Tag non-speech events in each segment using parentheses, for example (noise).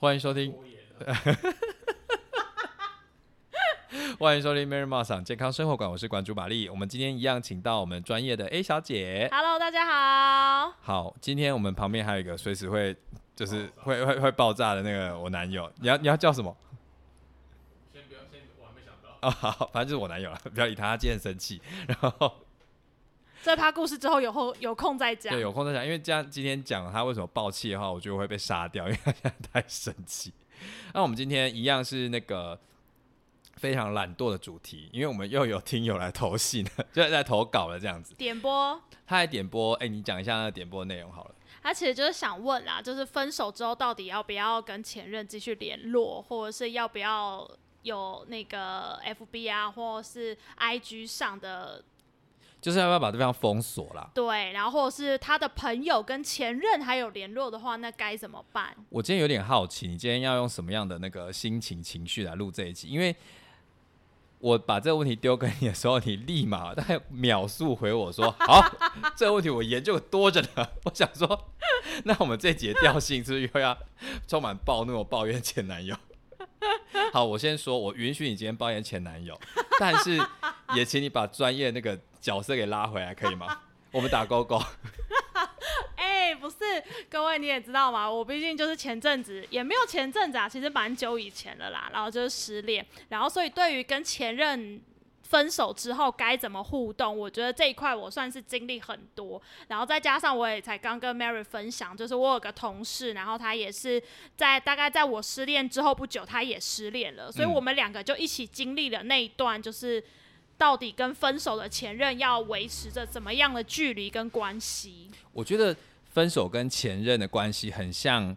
欢迎收听，(laughs) 欢迎收听 Mary m a s 健康生活馆，我是馆主玛丽。我们今天一样请到我们专业的 A 小姐。Hello，大家好。好，今天我们旁边还有一个随时会就是会会会爆炸的那个我男友，你要你要叫什么？先不要，先我还没想到。哦，好，反正就是我男友了，不要理他，他今天很生气。然后这趴故事之后有后有空再讲对，。有空再讲，因为这样今天讲他为什么爆气的话，我就会被杀掉，因为他现在太生气。(laughs) 那我们今天一样是那个非常懒惰的主题，因为我们又有听友来投信了，(laughs) 就在投稿了这样子。点播，他来点播，哎、你讲一下那个点播内容好了。他其实就是想问啦，就是分手之后到底要不要跟前任继续联络，或者是要不要有那个 FB 啊，或者是 IG 上的就是要不要把对方封锁啦？对，然后或者是他的朋友跟前任还有联络的话，那该怎么办？我今天有点好奇，你今天要用什么样的那个心情情绪来录这一集？因为我把这个问题丢给你的时候，你立马大概秒速回我说：“ (laughs) 好，这个问题我研究多着呢。”我想说，那我们这集的调性是不是又要充满暴怒、抱怨前男友？(laughs) 好，我先说，我允许你今天抱怨前男友，但是也请你把专业那个角色给拉回来，可以吗？(laughs) 我们打勾勾。(laughs) 哎、不是，各位你也知道吗，我毕竟就是前阵子也没有前阵子啊，其实蛮久以前了啦，然后就是失恋，然后所以对于跟前任。分手之后该怎么互动？我觉得这一块我算是经历很多，然后再加上我也才刚跟 Mary 分享，就是我有个同事，然后他也是在大概在我失恋之后不久，他也失恋了，所以嗯我们两个就一起经历了那一段，就是到底跟分手的前任要维持着怎么样的距离跟关系。我觉得分手跟前任的关系很像，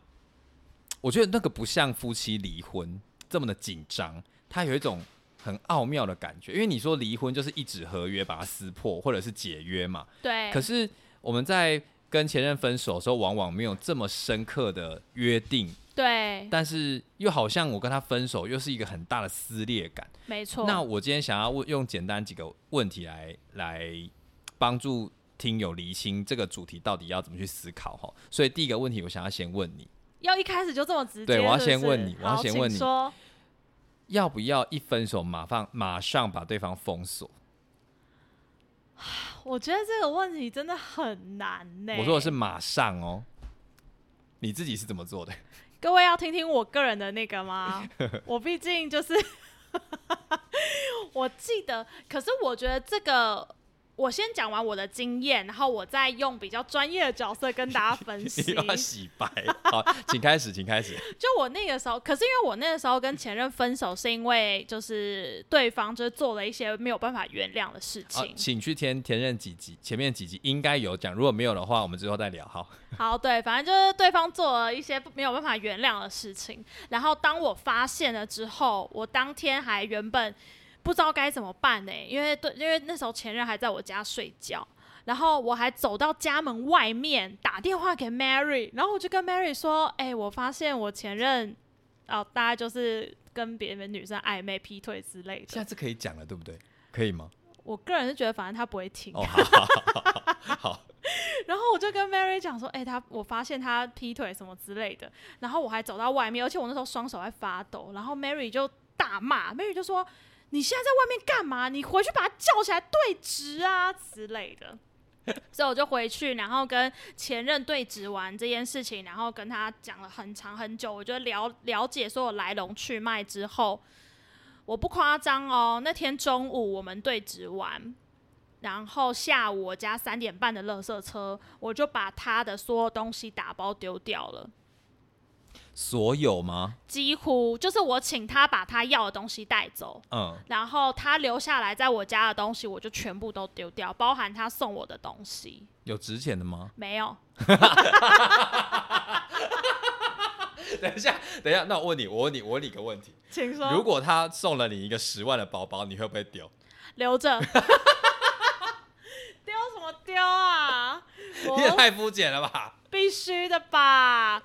我觉得那个不像夫妻离婚这么的紧张，它有一种很奥妙的感觉。因为你说离婚就是一纸合约把它撕破，或者是解约嘛。对，可是我们在跟前任分手的时候，往往没有这么深刻的约定，对，但是又好像我跟他分手又是一个很大的撕裂感。没错。那我今天想要问用简单几个问题来来帮助听友厘清这个主题到底要怎么去思考哈。所以第一个问题，我想要先问你，要一开始就这么直接，对我要先问你我要先问你说要不要一分手马上马上把对方封锁？(sighs) 我觉得这个问题真的很难呢。我说的是马上哦。你自己是怎么做的？各位要听听我个人的那个吗？(laughs) 我毕竟就是，(laughs) 我记得，可是我觉得这个。我先讲完我的经验，然后我再用比较专业的角色跟大家分析你。要洗白。(laughs) 好，请开始，请开始。就我那个时候，可是因为我那个时候跟前任分手，是因为就是对方就是做了一些没有办法原谅的事好情，。请去填前任几集，前面几集应该有讲，如果没有的话，我们之后再聊。好，好，对，反正就是对方做了一些没有办法原谅的事情，然后当我发现了之后，我当天还原本不知道该怎么办呢、因为对，因为那时候前任还在我家睡觉。然后我还走到家门外面打电话给 Mary，然后我就跟 Mary 说：“哎、我发现我前任哦，大概就是跟别的女生暧昧、劈腿之类的。现在是可以讲了，对不对？可以吗？我个人是觉得，反正他不会听。哦，好好好好好，(laughs) 然后我就跟 Mary 讲说，哎、他我发现他劈腿什么之类的，然后我还走到外面，而且我那时候双手在发抖，然后 Mary 就大骂，Mary 就说你现在在外面干嘛？你回去把他叫起来对质啊之类的。(laughs) 所以我就回去，然后跟前任对质完这件事情，然后跟他讲了很长很久，我觉得了了解所有来龙去脉之后，我不夸张哦，那天中午我们对质完，然后下午我家三点半的垃圾车，我就把他的所有东西打包丢掉了。所有吗？几乎就是我请他把他要的东西带走，嗯，然后他留下来在我家的东西，我就全部都丢掉，包含他送我的东西。有值钱的吗？没有，(laughs) 等一下，等一下，那我问你，我问你，我问你一个问题：请说。如果他送了你一个十万的包包，你会不会丢？留着，(laughs) 丢什么丢啊？你也太肤浅了吧！必须的吧。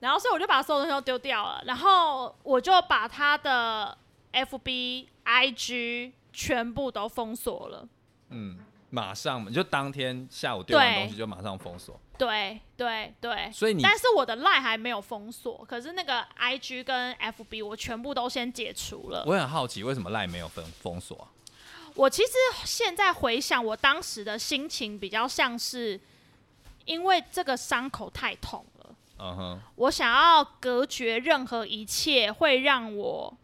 然后所以我就把所有东西都丢掉了，然后我就把他的 FB、IG 全部都封锁了。嗯，马上你就当天下午丢完对东西就马上封锁，对对对。所以你但是我的 line 还没有封锁，可是那个 IG 跟 FB 我全部都先解除了。我很好奇为什么赖没有封封锁啊？我其实现在回想，我当时的心情比较像是，因为这个伤口太痛了，嗯哼，我想要隔绝任何一切会让我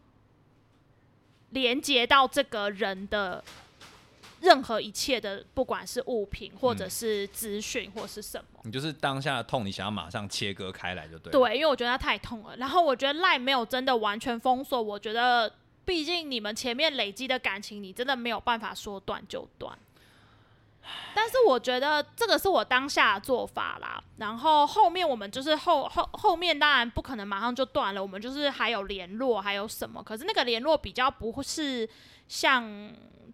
连接到这个人的任何一切的，不管是物品或者嗯是资讯或是什么。你就是当下的痛，你想要马上切割开来就对了。对，因为我觉得它太痛了。然后我觉得赖没有真的完全封锁，我觉得毕竟你们前面累积的感情，你真的没有办法说断就断。但是我觉得这个是我当下做法啦。然后后面我们就是后后后面当然不可能马上就断了，我们就是还有联络，还有什么？可是那个联络比较不是像，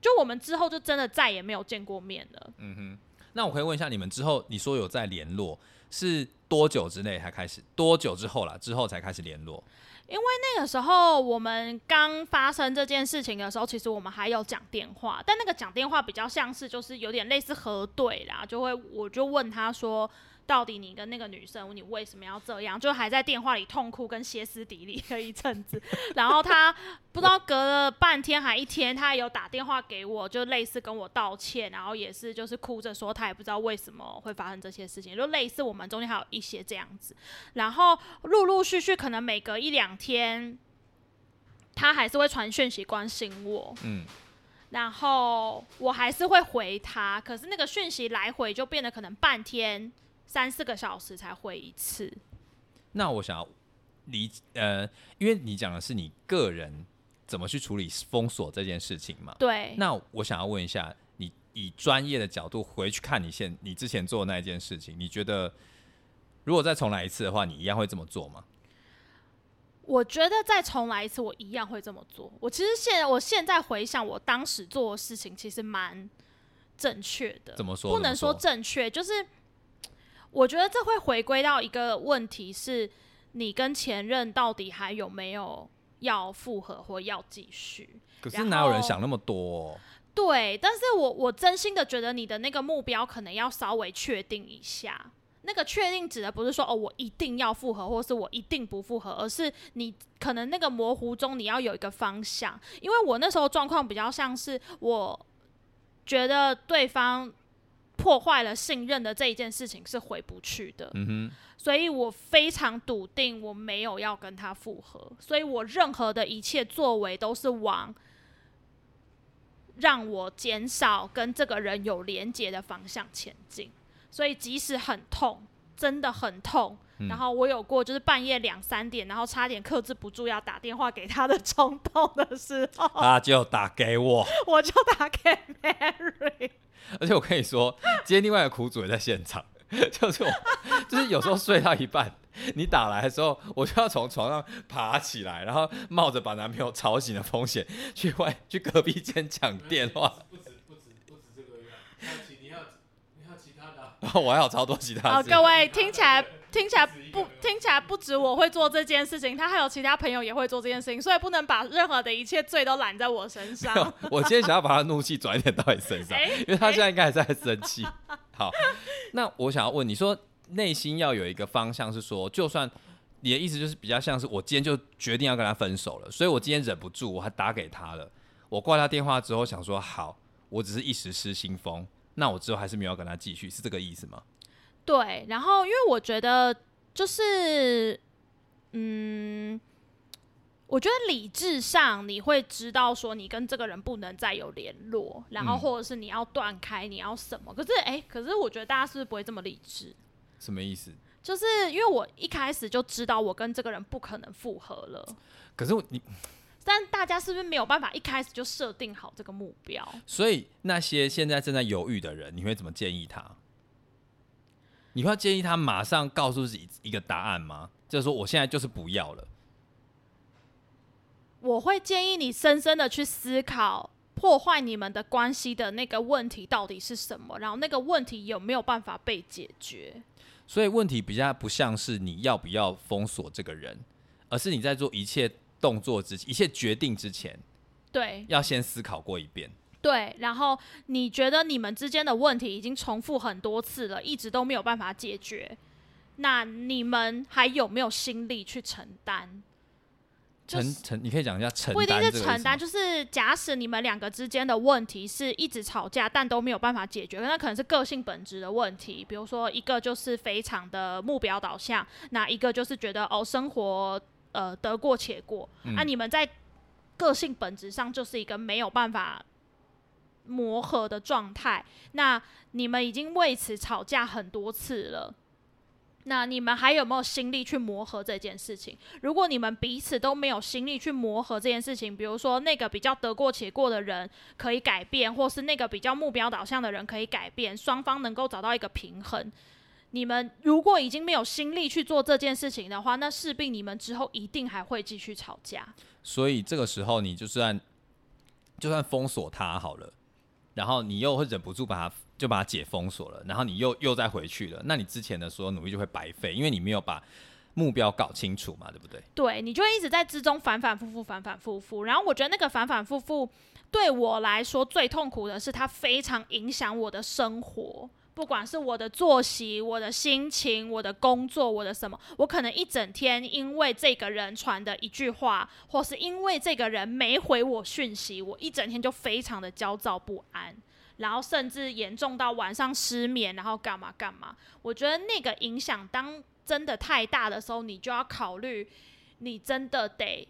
就我们之后就真的再也没有见过面了。嗯哼，那我可以问一下，你们之后你说有在联络，是多久之内才开始？多久之后啦？之后才开始联络？因为那个时候我们刚发生这件事情的时候，其实我们还有讲电话，但那个讲电话比较像是就是有点类似核对啦，就会我就问他说，到底你跟那个女生你为什么要这样？就还在电话里痛哭跟歇斯底里了一阵子，然后他不知道隔了半天还一天，他有打电话给我，就类似跟我道歉，然后也是就是哭着说他也不知道为什么会发生这些事情，就类似我们中间还有一些这样子。然后陆陆续续，可能每隔一两天，他还是会传讯息关心我，嗯，然后我还是会回他，可是那个讯息来回就变得可能半天、三四个小时才回一次。那我想要理呃，因为你讲的是你个人怎么去处理封锁这件事情嘛。对，那我想要问一下，你以专业的角度回去看你现你之前做的那一件事情，你觉得如果再重来一次的话，你一样会这么做吗？我觉得再重来一次，我一样会这么做。我其实现我现在回想我当时做的事情，其实蛮正确的。怎么说？不能说正确，就是我觉得这会回归到一个问题是，你跟前任到底还有没有要复合或要继续？可是哪有人想那么多哦、对，但是我我真心的觉得你的那个目标可能要稍微确定一下。那个确定指的不是说哦，我一定要复合，或是我一定不复合，而是你可能那个模糊中你要有一个方向。因为我那时候状况比较像是，我觉得对方破坏了信任的这一件事情是回不去的，嗯哼，所以我非常笃定我没有要跟他复合，所以我任何的一切作为都是往让我减少跟这个人有连结的方向前进。所以即使很痛，真的很痛，嗯。然后我有过就是半夜两三点，然后差点克制不住要打电话给他的冲动的时候，(laughs) 他就打给我，(laughs) 我就打给 Mary。而且我跟你说，今天另外一个苦主也在现场，(laughs) 就是我，就是有时候睡到一半，你打来的时候，我就要从床上爬起来，然后冒着把男朋友吵醒的风险，去外去隔壁间讲电话，不止不止不止这个样，还有其你还有你还有其他的啊、然后我还有超多其他好，事。各位听起来听起来不听起来不止我会做这件事情，他还有其他朋友也会做这件事情，所以不能把任何的一切罪都揽在我身上。我今天想要把他怒气转一点到你身上，(laughs) 哎因为他现在应该还在生气。好，那我想要问你说，内心要有一个方向，是说，就算你的意思就是比较像是我今天就决定要跟他分手了，所以我今天忍不住，我还打给他了。我挂他电话之后想说，好，我只是一时失心疯，那我之后还是没有要跟他继续，是这个意思吗？对，然后因为我觉得就是，嗯，我觉得理智上你会知道说你跟这个人不能再有联络，然后嗯或者是你要断开，你要什么？可是哎、可是我觉得大家是不是不会这么理智？什么意思？就是因为我一开始就知道我跟这个人不可能复合了，可是我你，但大家是不是没有办法一开始就设定好这个目标？所以那些现在正在犹豫的人，你会怎么建议他？你会建议他马上告诉自己一个答案吗？就是说，我现在就是不要了。我会建议你深深的去思考破坏你们的关系的那个问题到底是什么，然后那个问题有没有办法被解决？所以问题比较不像是你要不要封锁这个人，而是你在做一切动作之一切决定之前，对要先思考过一遍。对，然后你觉得你们之间的问题已经重复很多次了，一直都没有办法解决，那你们还有没有心力去承担？承承，你可以讲一下承担不一定是承担，就是假使你们两个之间的问题是一直吵架，但都没有办法解决，那可能是个性本质的问题。比如说，一个就是非常的目标导向，那一个就是觉得哦，生活呃得过且过。嗯啊，你们在个性本质上就是一个没有办法磨合的状态。那你们已经为此吵架很多次了。那你们还有没有心力去磨合这件事情？如果你们彼此都没有心力去磨合这件事情，比如说那个比较得过且过的人可以改变，或是那个比较目标导向的人可以改变，双方能够找到一个平衡。你们如果已经没有心力去做这件事情的话，那势必你们之后一定还会继续吵架。所以这个时候你就算就算封锁他好了，然后你又会忍不住把他就把他解封锁了，然后你又又再回去了，那你之前的所有努力就会白费，因为你没有把目标搞清楚嘛，对不对？对你就一直在之中反反复复，反反复复。然后我觉得那个反反复复对我来说最痛苦的是，它非常影响我的生活。不管是我的作息、我的心情、我的工作、我的什么，我可能一整天因为这个人传的一句话，或是因为这个人没回我讯息，我一整天就非常的焦躁不安，然后甚至严重到晚上失眠，然后干嘛干嘛。我觉得那个影响当真的太大的时候，你就要考虑，你真的得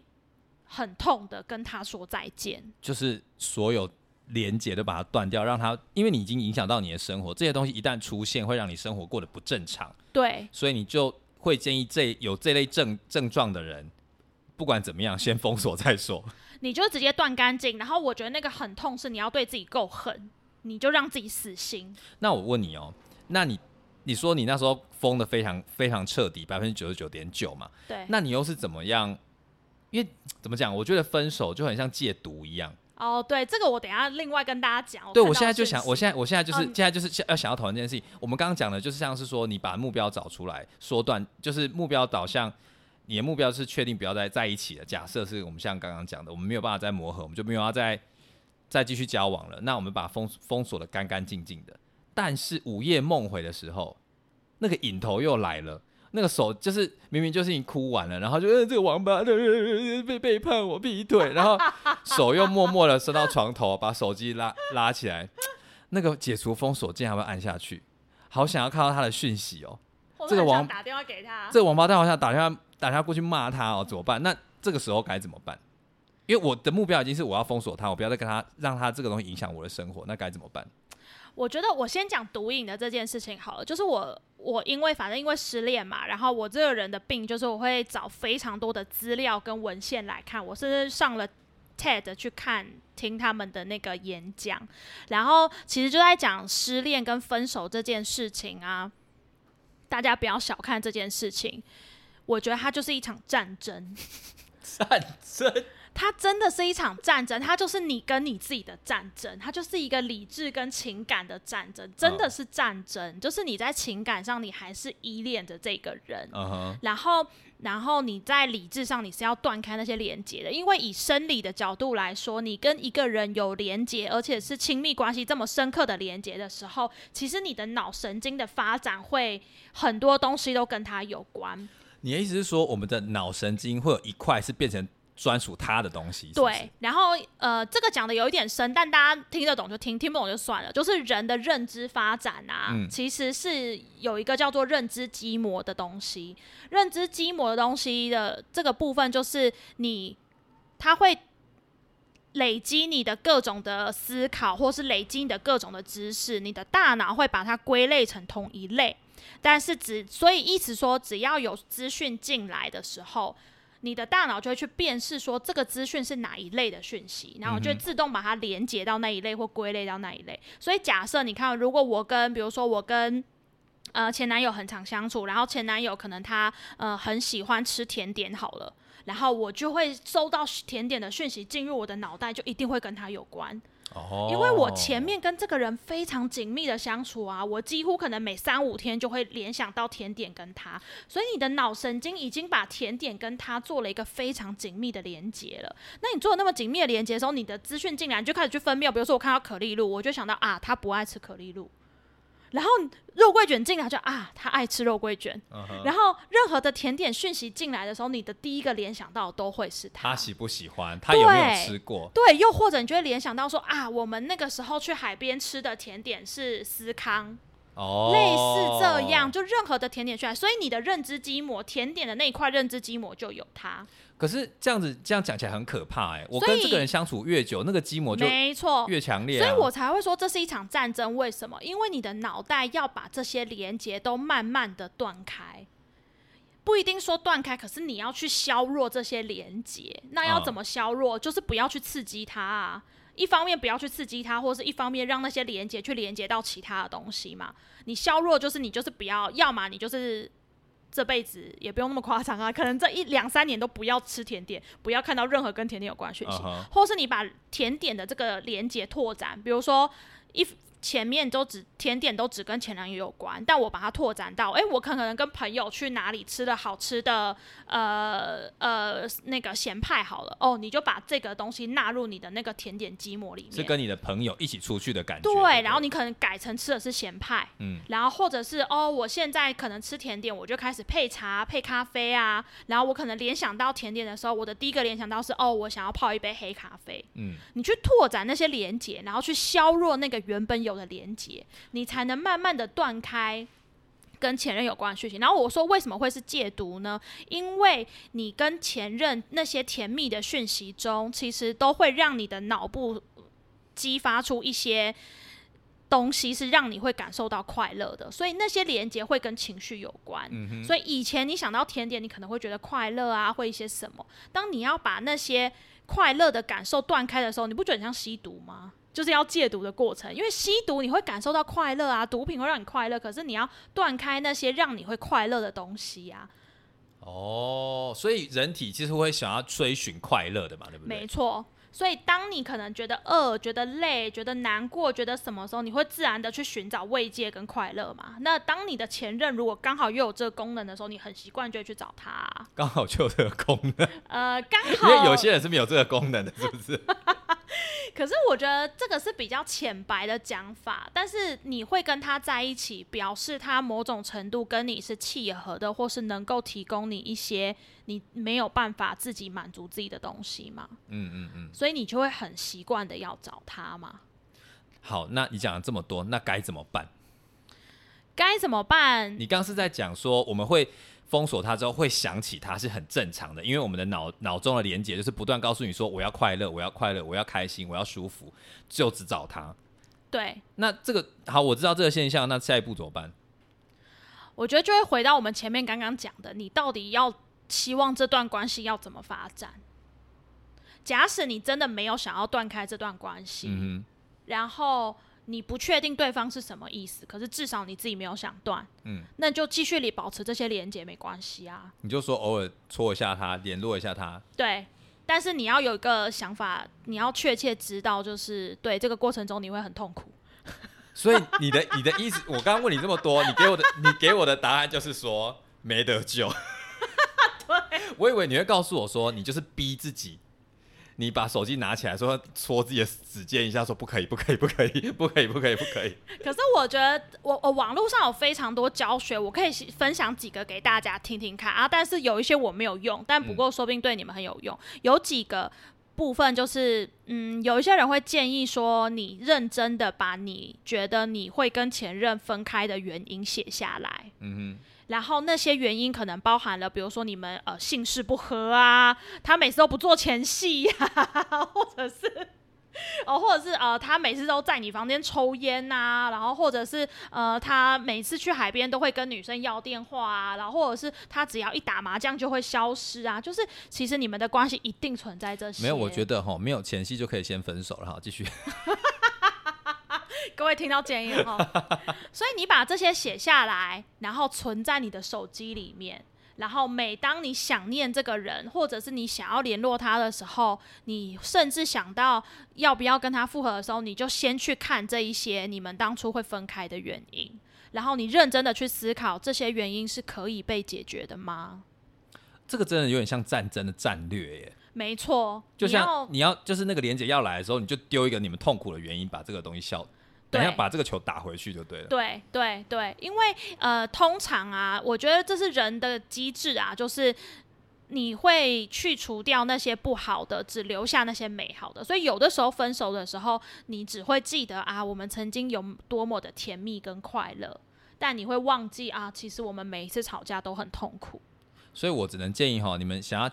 很痛的跟他说再见。就是所有连接都把它断掉，让它因为你已经影响到你的生活，这些东西一旦出现，会让你生活过得不正常，对，所以你就会建议这有这类症症状的人，不管怎么样，先封锁再说。(laughs) 你就直接断干净。然后我觉得那个很痛，是你要对自己够狠，你就让自己死心。那我问你哦，那你你说你那时候封的非常非常彻底，百分之九十九点九嘛？对，那你又是怎么样？因为怎么讲？我觉得分手就很像戒毒一样。哦，对，这个我等一下另外跟大家讲。对，我现在就想，我现在我现在就是、嗯现在就是想要想要讨论这件事情。我们刚刚讲的就是像是说，你把目标找出来，缩短，就是目标导向。你的目标是确定不要再在一起了。假设是我们像刚刚讲的，我们没有办法再磨合，我们就没有要再再继续交往了。那我们把封封锁的干干净净的。但是午夜梦回的时候，那个瘾头又来了。那个手就是明明就是已经哭完了，然后就、呃、这个王八被背叛我劈腿，然后手又默默的伸到床头，把手机拉拉起来，那个解除封锁键还会按下去，好想要看到他的讯息哦。这个王打电话给他。这个王八蛋好像打电话打电话过去骂他哦，怎么办？那这个时候该怎么办？因为我的目标已经是我要封锁他，我不要再跟他让他这个东西影响我的生活，那该怎么办？我觉得我先讲毒瘾的这件事情好了，就是我我因为反正因为失恋嘛，然后我这个人的病就是我会找非常多的资料跟文献来看，我甚至上了 TED 去看听他们的那个演讲，然后其实就在讲失恋跟分手这件事情啊，大家不要小看这件事情，我觉得它就是一场战争。(laughs) 战争它真的是一场战争，它就是你跟你自己的战争，它就是一个理智跟情感的战争，真的是战争。就是你在情感上，你还是依恋着这个人，然后，然后你在理智上，你是要断开那些连接的。因为以生理的角度来说，你跟一个人有连接，而且是亲密关系这么深刻的连接的时候，其实你的脑神经的发展会很多东西都跟他有关。你的意思是说，我们的脑神经会有一块是变成专属他的东西？是是对，，然后呃，这个讲的有一点深，但大家听得懂就听，听不懂就算了。就是人的认知发展啊，嗯其实是有一个叫做认知基膜的东西。认知基膜的东西的这个部分，就是你它会累积你的各种的思考，或是累积你的各种的知识，你的大脑会把它归类成同一类。但是只所以意思说，只要有资讯进来的时候，你的大脑就会去辨识说这个资讯是哪一类的讯息，然后就会自动把它连接到那一类或归类到那一类。所以假设你看，如果我跟比如说我跟呃前男友很常相处，然后前男友可能他呃很喜欢吃甜点好了，然后我就会收到甜点的讯息进入我的脑袋，就一定会跟他有关。哦，因为我前面跟这个人非常紧密的相处啊，我几乎可能每三五天就会联想到甜点跟他，所以你的脑神经已经把甜点跟他做了一个非常紧密的连接了。那你做了那么紧密的连接的时候，你的资讯进来你就开始去分辨，比如说我看到可丽露，我就想到啊，他不爱吃可丽露。然后肉桂卷进来就啊，他爱吃肉桂卷。嗯哼。然后任何的甜点讯息进来的时候，你的第一个联想到的都会是他。他喜不喜欢，他有没有对吃过？对，又或者你就会联想到说啊，我们那个时候去海边吃的甜点是司康，哦，类似这样，。就任何的甜点出来，所以你的认知基膜，甜点的那一块认知基膜就有它，可是这样子这样讲起来很可怕哎、我跟这个人相处越久，那个基膜就没错。越强烈、啊。所以我才会说这是一场战争。为什么？因为你的脑袋要把这些连接都慢慢的断开，不一定说断开，可是你要去削弱这些连接。那要嗯怎么削弱？就是不要去刺激它啊。一方面不要去刺激它，或是一方面让那些连接去连接到其他的东西嘛。你削弱就是你就是不要，要么你就是这辈子也不用那么夸张啊，可能这一两三年都不要吃甜点，不要看到任何跟甜点有关的讯息或是你把甜点的这个连接拓展，比如说一前面都只甜点都只跟前男友有关，但我把它拓展到，哎、我可能跟朋友去哪里吃了好吃的，呃呃那个咸派好了，哦，你就把这个东西纳入你的那个甜点积模里面。是跟你的朋友一起出去的感觉。对，不然后你可能改成吃的是咸派，嗯然后或者是哦，我现在可能吃甜点，我就开始配茶、配咖啡啊，然后我可能联想到甜点的时候，我的第一个联想到是哦，我想要泡一杯黑咖啡。嗯，你去拓展那些连接，然后去削弱那个原本有的连接，你才能慢慢的断开。跟前任有关的讯息，然后我说为什么会是戒毒呢？因为你跟前任那些甜蜜的讯息中，其实都会让你的脑部激发出一些东西，是让你会感受到快乐的，所以那些连接会跟情绪有关。嗯所以以前你想到甜点，你可能会觉得快乐啊，或一些什么。当你要把那些快乐的感受断开的时候，你不觉得很像吸毒吗？就是要戒毒的过程，因为吸毒你会感受到快乐啊，毒品会让你快乐，可是你要断开那些让你会快乐的东西啊。哦，所以人体其实会想要追寻快乐的嘛，对不对？没错。所以，当你可能觉得饿、觉得累、觉得难过、觉得什么时候，你会自然的去寻找慰藉跟快乐嘛？那当你的前任如果刚好又有这个功能的时候，你很习惯就会去找他啊、刚好就有这个功能，呃，刚好因好为有些人是没有这个功能的，是不是？(laughs) 可是我觉得这个是比较浅白的讲法，但是你会跟他在一起，表示他某种程度跟你是契合的，或是能够提供你一些你没有办法自己满足自己的东西嘛，嗯嗯嗯。所以你就会很习惯的要找他嘛。好，那你讲了这么多，那该怎么办？该怎么办？你刚刚是在讲说我们会封锁他之后会想起他是很正常的，因为我们的脑脑中的连接就是不断告诉你说我要快乐，我要快乐，我要开心，我要舒服，就只找他。对，那这个好，我知道这个现象，那下一步怎么办？我觉得就会回到我们前面刚刚讲的，你到底要希望这段关系要怎么发展？假使你真的没有想要断开这段关系，嗯然后你不确定对方是什么意思，可是至少你自己没有想断，嗯，那就继续里保持这些连接没关系啊。你就说偶尔戳一下他，联络一下他。对，但是你要有一个想法，你要确切知道，就是对这个过程中你会很痛苦。所以你的你的意思，我刚刚问你这么多，你给我的你给我的答案就是说没得救。对，我以为你会告诉我说，你就是逼自己，你把手机拿起来说戳自己的指尖一下，说不可以，不可以，不可以，不可以，不可以，不可以。可是我觉得我我网络上有非常多教学，我可以分享几个给大家听听看啊。但是有一些我没有用，但不过说不定对你们很有用。有几个部分就是，嗯，有一些人会建议说，你认真的把你觉得你会跟前任分开的原因写下来。嗯然后那些原因可能包含了，比如说你们呃姓氏不合啊，他每次都不做前戏呀、(laughs) 或者是哦，或者是呃他每次都在你房间抽烟呐、然后或者是呃他每次去海边都会跟女生要电话啊，然后或者是他只要一打麻将就会消失啊，就是其实你们的关系一定存在这，些。没有，我觉得哈，没有前戏就可以先分手了哈，继续。(laughs) 各位听到建议哈，(laughs) 所以你把这些写下来，然后存在你的手机里面，然后每当你想念这个人，或者是你想要联络他的时候，你甚至想到要不要跟他复合的时候，你就先去看这一些你们当初会分开的原因，然后你认真的去思考这些原因是可以被解决的吗？这个真的有点像战争的战略耶，没错，就像你要就是那个连接要来的时候，你就丢一个你们痛苦的原因，把这个东西消，等一下把这个球打回去就对了。对对对，因为呃，通常啊，我觉得这是人的机制啊，就是你会去除掉那些不好的，只留下那些美好的。所以有的时候分手的时候，你只会记得啊，我们曾经有多么的甜蜜跟快乐，但你会忘记啊，其实我们每一次吵架都很痛苦。所以我只能建议哈，你们想要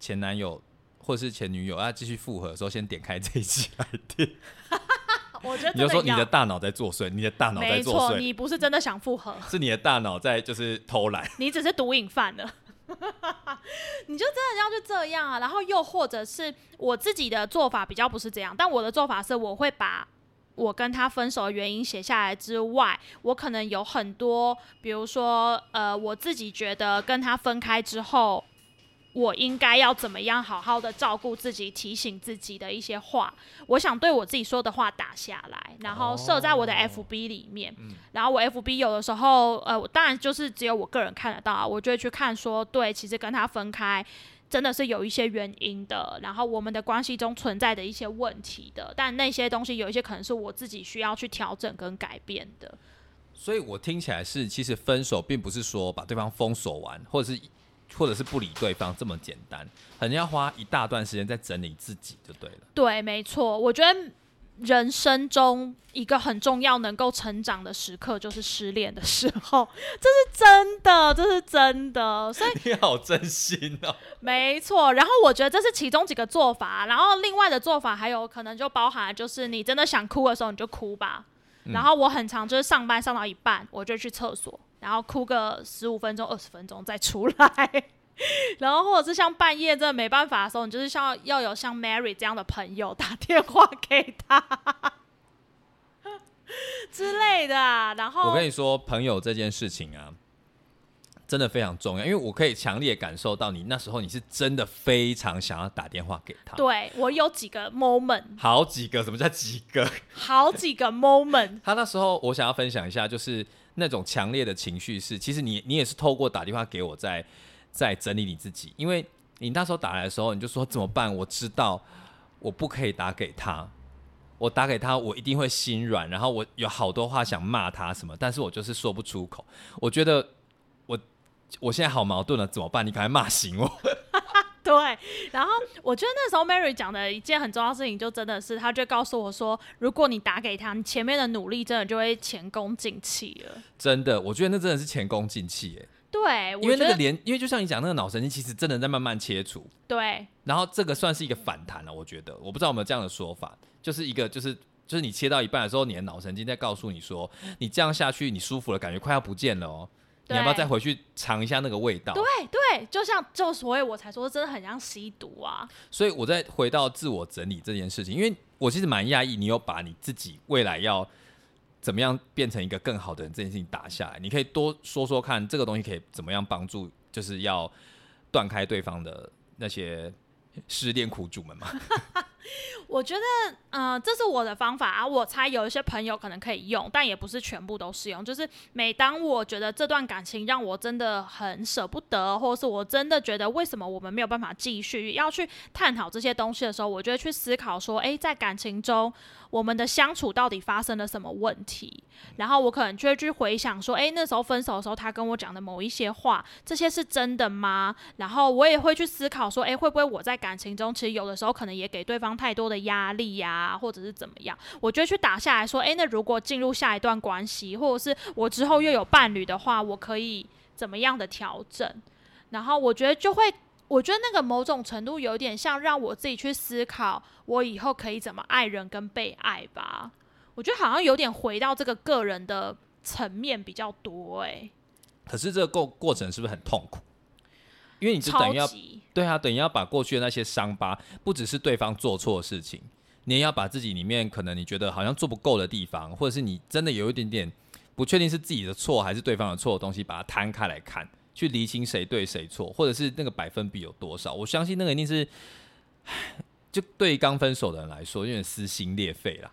前男友或者是前女友要继续复合的时候，先点开这一集来听，我觉得你就说你的大脑在作祟，你的大脑在没错，作祟，你不是真的想复合。是你的大脑在就是偷懒。(laughs) 你只是毒瘾犯了，(laughs) 你就真的要去这样啊。然后又或者是我自己的做法比较不是这样，但我的做法是我会把我跟他分手的原因写下来之外，我可能有很多，比如说呃，我自己觉得跟他分开之后。我应该要怎么样好好的照顾自己，提醒自己的一些话，我想对我自己说的话打下来，然后设在我的哦 FB 里面。然后我 FB 有的时候，呃，我当然就是只有我个人看得到啊，我就会去看说，对，其实跟他分开真的是有一些原因的，然后我们的关系中存在的一些问题的，但那些东西有一些可能是我自己需要去调整跟改变的。所以我听起来是，其实分手并不是说把对方封锁完，或者是或者是不理对方这么简单，可能要花一大段时间在整理自己就对了。对，没错，我觉得人生中一个很重要能够成长的时刻就是失恋的时候，这是真的，这是真的，所以 (laughs) 你好真心哦。没错，然后我觉得这是其中几个做法，然后另外的做法还有可能就包含就是你真的想哭的时候你就哭吧，然后我很常就是上班上到一半我就去厕所，然后哭个十五分钟二十分钟再出来，(laughs) 然后或者是像半夜真的没办法的时候，你就是像要有像 Mary 这样的朋友打电话给他 (laughs) 之类的啊，然后我跟你说，朋友这件事情啊，真的非常重要，因为我可以强烈感受到你那时候你是真的非常想要打电话给他。对我有几个 moment，好几个，什么叫几个？好几个 moment。(laughs) 他那时候我想要分享一下，就是那种强烈的情绪是，其实你你也是透过打电话给我在在整理你自己，因为你那时候打来的时候，你就说怎么办？我知道我不可以打给他，我打给他我一定会心软，然后我有好多话想骂他什么，但是我就是说不出口。我觉得我我现在好矛盾了，怎么办？你赶快骂醒我。对，然后我觉得那时候 Mary 讲的一件很重要的事情，就真的是，她就告诉我说，如果你打给他，你前面的努力真的就会前功尽弃了。真的，我觉得那真的是前功尽弃耶，对，因为那个连，因为就像你讲，那个脑神经其实真的在慢慢切除。对然后这个算是一个反弹了，我觉得，我不知道有没有这样的说法，就是一个就是就是你切到一半的时候，你的脑神经在告诉你说，你这样下去，你舒服的感觉快要不见了哦，你要不要再回去尝一下那个味道？对对，就像就所以我才说，真的很像吸毒啊。所以我再回到自我整理这件事情，因为我其实蛮讶异，你有把你自己未来要怎么样变成一个更好的人这件事情打下来，你可以多说说看，这个东西可以怎么样帮助，就是要断开对方的那些失恋苦主们嘛。(laughs) (laughs) 我觉得，呃，这是我的方法啊。我猜有一些朋友可能可以用，但也不是全部都适用。就是每当我觉得这段感情让我真的很舍不得，或者是我真的觉得为什么我们没有办法继续，要去探讨这些东西的时候，我就会去思考说，诶，在感情中我们的相处到底发生了什么问题？然后我可能就会去回想说，诶，那时候分手的时候他跟我讲的某一些话，这些是真的吗？然后我也会去思考说，诶，会不会我在感情中其实有的时候可能也给对方太多的压力呀、或者是怎么样？我就会去打下来说，诶，那如果进入下一段关系，或者是我之后又有伴侣的话，我可以怎么样的调整？然后我觉得就会。我觉得那个某种程度有点像让我自己去思考，我以后可以怎么爱人跟被爱吧。我觉得好像有点回到这个个人的层面比较多、欸，可是这个过过程是不是很痛苦？因为你就等于要对啊，等于要把过去的那些伤疤，不只是对方做错事情，你也要把自己里面可能你觉得好像做不够的地方，或者是你真的有一点点不确定是自己的错还是对方的错的东西，把它摊开来看，去厘清谁对谁错，或者是那个百分比有多少。我相信那个一定是，就对刚分手的人来说，有点撕心裂肺了。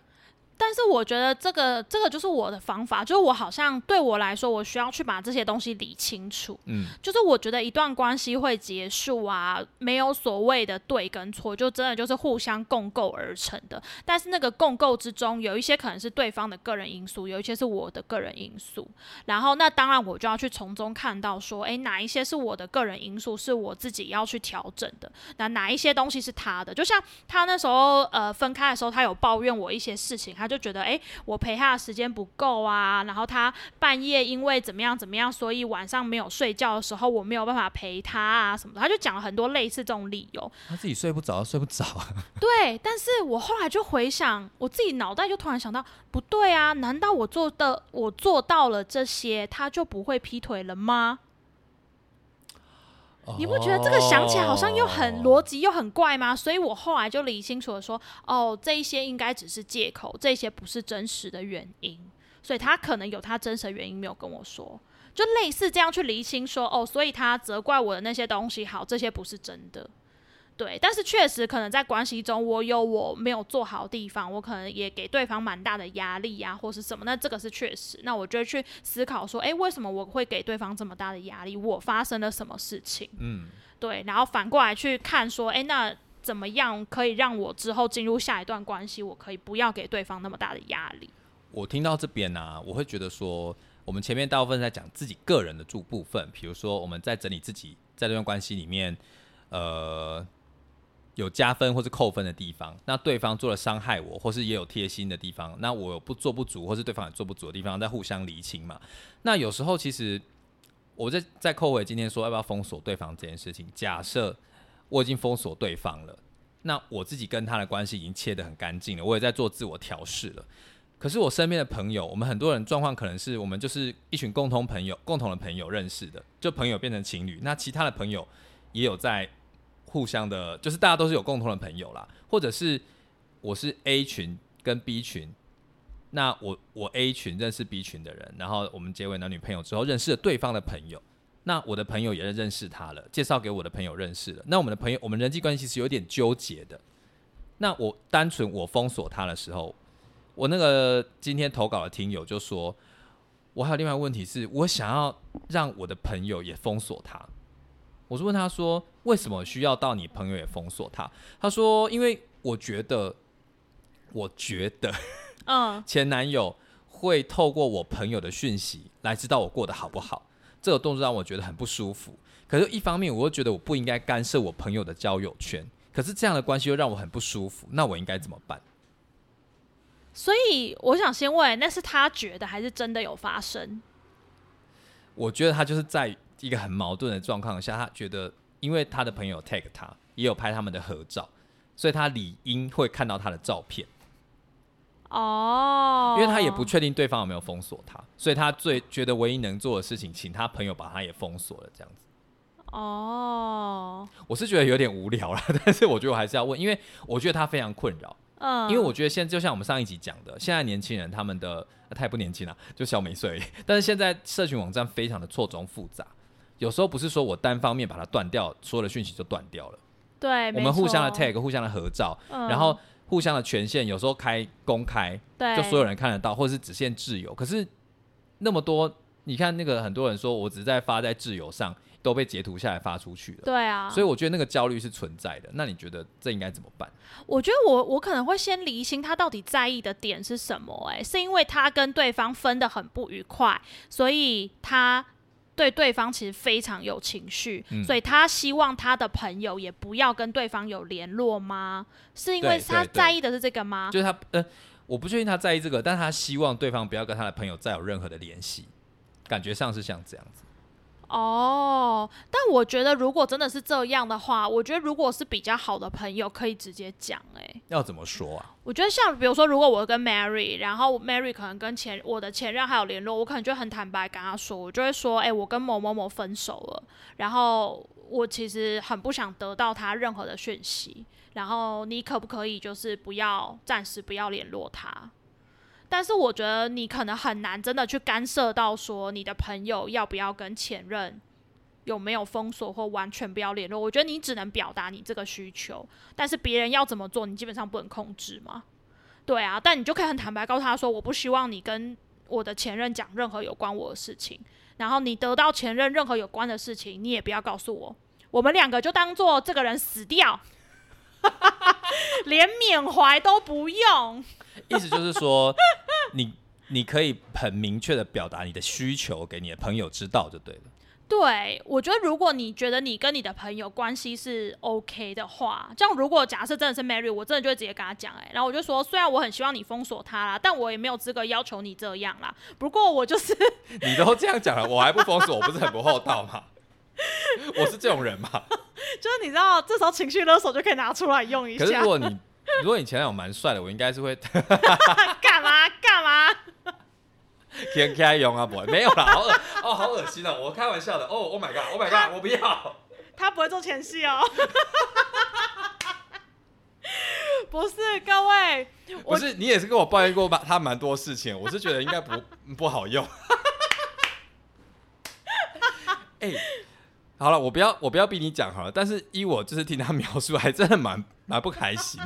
但是我觉得这个这个就是我的方法，就是我好像对我来说，我需要去把这些东西理清楚。嗯，就是我觉得一段关系会结束啊，没有所谓的对跟错，就真的就是互相共构而成的。但是那个共构之中，有一些可能是对方的个人因素，有一些是我的个人因素。然后那当然我就要去从中看到说，诶，哪一些是我的个人因素，是我自己要去调整的。那哪一些东西是他的？就像他那时候呃分开的时候，他有抱怨我一些事情，他就觉得哎，我陪他的时间不够啊，然后他半夜因为怎么样怎么样，所以晚上没有睡觉的时候，我没有办法陪他啊什么的，他就讲了很多类似这种理由。他自己睡不着，睡不着啊。(laughs) 对，但是我后来就回想，我自己脑袋就突然想到，不对啊，难道我做的我做到了这些，他就不会劈腿了吗？你不觉得这个想起来好像又很逻辑又很怪吗？所以我后来就理清楚了说，哦，这一些应该只是借口，这些不是真实的原因，所以他可能有他真实的原因没有跟我说，就类似这样去厘清说，哦，所以他责怪我的那些东西，好，这些不是真的。对，但是确实可能在关系中，我有我没有做好的地方，我可能也给对方蛮大的压力呀、或是什么。那这个是确实，那我就会去思考说，诶，为什么我会给对方这么大的压力？我发生了什么事情？嗯，对，然后反过来去看说，诶，那怎么样可以让我之后进入下一段关系，我可以不要给对方那么大的压力？我听到这边呢、我会觉得说，我们前面大部分在讲自己个人的住部分，比如说我们在整理自己在这段关系里面，呃，有加分或是扣分的地方，那对方做了伤害我，或是也有贴心的地方，那我不做不足，或是对方也做不足的地方，在互相厘清嘛。那有时候其实我在在扣回今天说要不要封锁对方这件事情，假设我已经封锁对方了，那我自己跟他的关系已经切得很干净了，我也在做自我调试了。可是我身边的朋友，我们很多人状况可能是我们就是一群共同朋友、共同的朋友认识的，就朋友变成情侣，那其他的朋友也有在互相的，就是大家都是有共同的朋友啦，或者是我是 A 群跟 B 群，那我我 A 群认识 B 群的人，然后我们结为男女朋友之后认识了对方的朋友，那我的朋友也认识他了，介绍给我的朋友认识了，那我们的朋友我们人际关系是有点纠结的。那我单纯我封锁他的时候，我那个今天投稿的听友就说，我还有另外一个问题是，我想要让我的朋友也封锁他。我是问他说，为什么需要到你朋友也封锁他？他说，因为我觉得，我觉得嗯，(laughs) 前男友会透过我朋友的讯息来知道我过得好不好，这个动作让我觉得很不舒服。可是，一方面我又觉得我不应该干涉我朋友的交友圈，可是这样的关系又让我很不舒服，那我应该怎么办？所以我想先问，那是他觉得还是真的有发生？我觉得他就是在一个很矛盾的状况下，他觉得因为他的朋友 tag 他，也有拍他们的合照，所以他理应会看到他的照片，哦，因为他也不确定对方有没有封锁他，所以他最觉得唯一能做的事情，请他朋友把他也封锁了，这样子。哦，我是觉得有点无聊了，但是我觉得我还是要问，因为我觉得他非常困扰，嗯，因为我觉得现在就像我们上一集讲的，现在年轻人他们的呃他也不年轻了，就小我们一岁。(laughs) 但是现在社群网站非常的错综复杂，有时候不是说我单方面把它断掉，所有的讯息就断掉了。对，我们互相的 tag，互相的合照，嗯然后互相的权限，有时候开公开，对，就所有人看得到，或者是只限自由。可是那么多，你看那个很多人说我只是在发在自由上，都被截图下来发出去了。对啊，所以我觉得那个焦虑是存在的。那你觉得这应该怎么办？我觉得我我可能会先厘清他到底在意的点是什么、欸，是因为他跟对方分的很不愉快，所以他对对方其实非常有情绪，嗯所以他希望他的朋友也不要跟对方有联络吗？是因为他在意的是这个吗？就是他呃，我不确定他在意这个，但他希望对方不要跟他的朋友再有任何的联系，感觉上是像这样子。哦，但我觉得如果真的是这样的话，我觉得如果是比较好的朋友，可以直接讲、欸，要怎么说啊？我觉得像比如说，如果我跟 Mary，然后 Mary 可能跟前我的前任还有联络，我可能就很坦白跟他说，我就会说，哎、我跟某某某分手了，然后我其实很不想得到他任何的讯息，然后你可不可以就是不要暂时不要联络他？但是我觉得你可能很难真的去干涉到说你的朋友要不要跟前任有没有封锁或完全不要联络。我觉得你只能表达你这个需求，但是别人要怎么做，你基本上不能控制嘛。对啊，但你就可以很坦白告诉他说，我不希望你跟我的前任讲任何有关我的事情，然后你得到前任任何有关的事情，你也不要告诉我，我们两个就当做这个人死掉，(laughs) 连缅怀都不用。意思就是说，你你可以很明确的表达你的需求给你的朋友知道就对了。对，我觉得如果你觉得你跟你的朋友关系是 OK 的话，这样如果假设真的是 Mary，我真的就会直接跟他讲，哎，然后我就说，虽然我很希望你封锁他啦，但我也没有资格要求你这样啦。不过我就是 (laughs) 你都这样讲了，我还不封锁，我不是很不厚道吗？我是这种人嘛。(laughs) 就是你知道，这时候情绪勒索就可以拿出来用一下。可是如果你 (laughs) 如果你前男友蛮帅的，我应该是会干 (laughs) 嘛干嘛？天 (laughs) 开用啊，不会没有啦，好恶哦，好恶心哦！我开玩笑的哦，Oh my god，Oh my god，我不要。他不会做前戏哦。不是各位，不是你也是跟我抱怨过吧？他蛮多事情，我是觉得应该不不好用。哎，好了，我不要我不要逼你讲好了，但是依我就是听他描述，还真的蛮蛮不开心。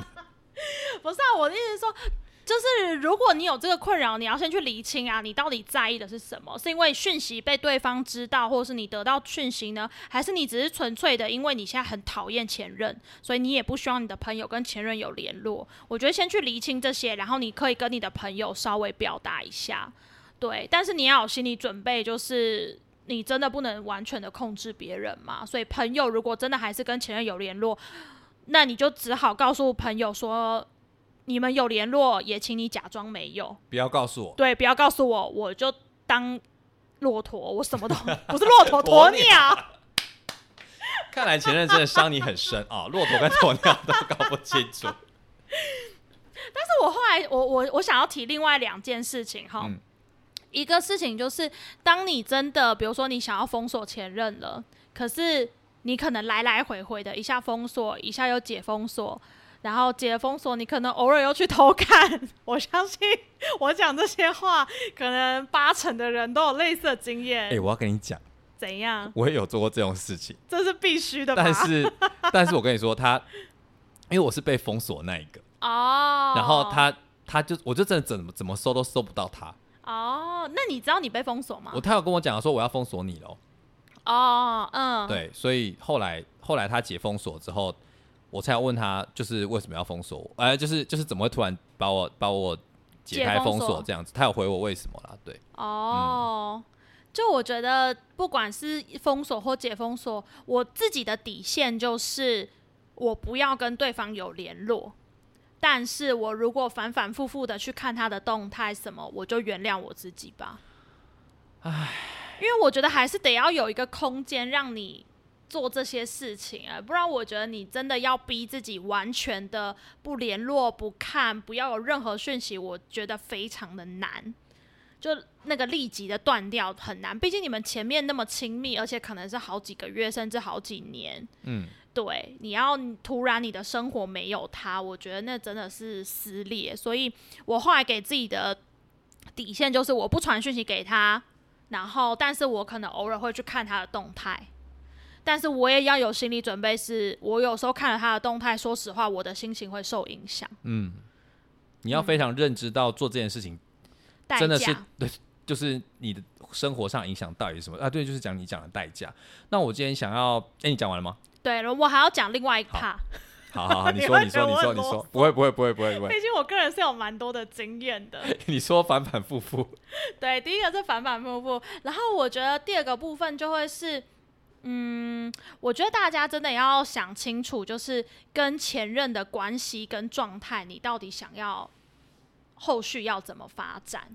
(laughs) 不是啊，我的意思说。就是如果你有这个困扰，你要先去厘清啊，你到底在意的是什么？是因为讯息被对方知道，或是你得到讯息呢？还是你只是纯粹的因为你现在很讨厌前任，所以你也不希望你的朋友跟前任有联络？我觉得先去厘清这些，然后你可以跟你的朋友稍微表达一下，对。但是你要有心理准备，就是你真的不能完全的控制别人嘛。所以朋友如果真的还是跟前任有联络，那你就只好告诉朋友说。你们有联络，也请你假装没有，不要告诉我。对，不要告诉我，我就当骆驼，我什么都 (laughs) 不是骆驼，鸵鸟。(laughs) 看来前任真的伤你很深啊，骆驼跟鸵鸟都搞不清楚。(laughs) 但是我后来，我我我想要提另外两件事情哈。一个事情就是，当你真的，比如说你想要封锁前任了，可是你可能来来回回的，一下封锁，一下又解封锁。然后解封锁，你可能偶尔又去偷看。我相信我讲这些话，可能八成的人都有类似的经验。哎，我要跟你讲，怎样？我也有做过这种事情，这是必须的。但是，但是我跟你说，他因为我是被封锁那一个哦，然后他他就我就真的怎么怎么搜都搜不到他哦。那你知道你被封锁吗？我他有跟我讲说我要封锁你喽。哦，嗯，对，所以后来后来他解封锁之后。我才要问他，就是为什么要封锁我？哎，就是就是怎么会突然把我把我解开封锁这样子？他有回我为什么啦？对，哦，就我觉得不管是封锁或解封锁，我自己的底线就是我不要跟对方有联络，但是我如果反反复复的去看他的动态什么，我就原谅我自己吧。唉，因为我觉得还是得要有一个空间让你。做这些事情啊，不然我觉得你真的要逼自己完全的不联络、不看、不要有任何讯息，我觉得非常的难。就那个立即的断掉很难，毕竟你们前面那么亲密，而且可能是好几个月甚至好几年。嗯，对，你要突然你的生活没有他，我觉得那真的是撕裂。所以我后来给自己的底线就是我不传讯息给他，然后但是我可能偶尔会去看他的动态。但是我也要有心理准备，是我有时候看了他的动态，说实话，我的心情会受影响。嗯，你要非常认知到做这件事情，真的是对，就是你的生活上影响到底是什么啊？对，就是讲你讲的代价。那我今天想要，哎，你讲完了吗？对了，我还要讲另外一 part。好好好，(laughs) 你说，你说，你说，你说，不会，不会，不会，不会，不会。毕竟我个人是有蛮多的经验的。(laughs) 你说反反复复。(laughs) 对，第一个是反反复复，然后我觉得第二个部分就会是。嗯，我觉得大家真的要想清楚，就是跟前任的关系跟状态，你到底想要后续要怎么发展？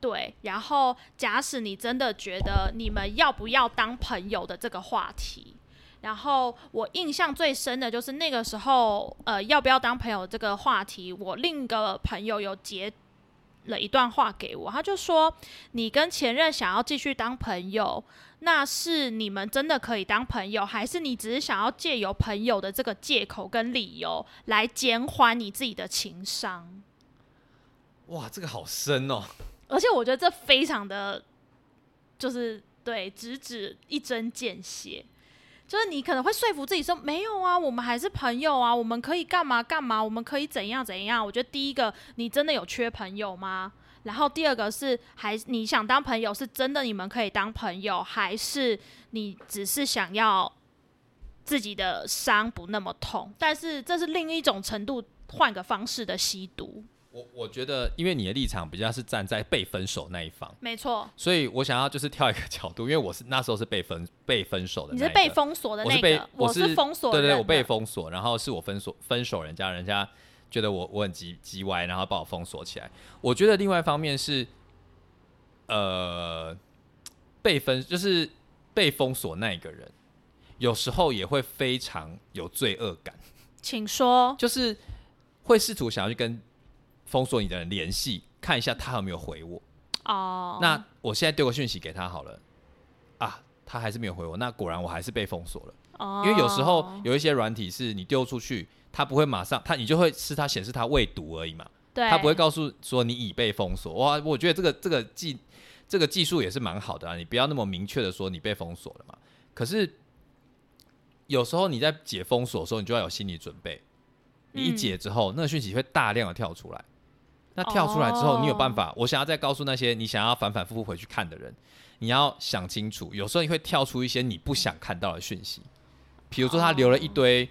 对，然后假使你真的觉得你们要不要当朋友的这个话题，然后我印象最深的就是那个时候，呃，要不要当朋友这个话题，我另一个朋友有截了一段话给我，他就说：“你跟前任想要继续当朋友。”那是你们真的可以当朋友，还是你只是想要借由朋友的这个借口跟理由来减缓你自己的情商？哇，这个好深哦！而且我觉得这非常的就是对，直指一针见血。就是你可能会说服自己说，没有啊，我们还是朋友啊，我们可以干嘛干嘛，我们可以怎样怎样。我觉得第一个，你真的有缺朋友吗？然后第二个是，还你想当朋友，是真的你们可以当朋友，还是你只是想要自己的伤不那么痛？但是这是另一种程度，换个方式的吸毒。我我觉得，因为你的立场比较是站在被分手那一方，没错，所以我想要就是跳一个 (laughs) 角度，因为我是那时候是被分被分手的你是被封锁的我是被那个，我是封锁对对，人我被封锁，然后是我分手分手人家，人家觉得我我很急急歪，然后把我封锁起来。我觉得另外一方面是，呃，被分就是被封锁那一个人，有时候也会非常有罪恶感，请说。就是会试图想要去跟封锁你的人联系，看一下他有没有回我。哦，那我现在丢个讯息给他好了，啊，他还是没有回我，那果然我还是被封锁了。哦因为有时候有一些软体是你丢出去，它不会马上，它你就会是它显示它未读而已嘛，对，它不会告诉说你已被封锁。哇，我觉得这个这个技这个技术也是蛮好的啊，你不要那么明确的说你被封锁了嘛。可是有时候你在解封锁的时候，你就要有心理准备，你一嗯解之后，那个讯息会大量的跳出来。那跳出来之后，你有办法？我想要再告诉那些你想要反反复复回去看的人，你要想清楚，有时候你会跳出一些你不想看到的讯息，比如说他留了一堆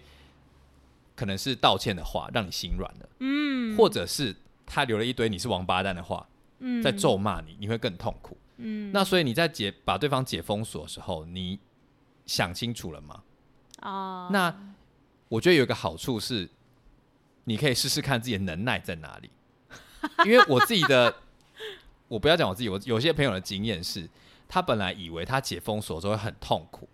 可能是道歉的话，让你心软了，嗯，或者是他留了一堆你是王八蛋的话，嗯在咒骂你，你会更痛苦。嗯那所以你在解把对方解封锁的时候，你想清楚了吗？啊，那我觉得有一个好处是，你可以试试看自己的能耐在哪里。因为我自己的，我不要讲我自己，我有些朋友的经验是，他本来以为他解封锁的时候会很痛苦，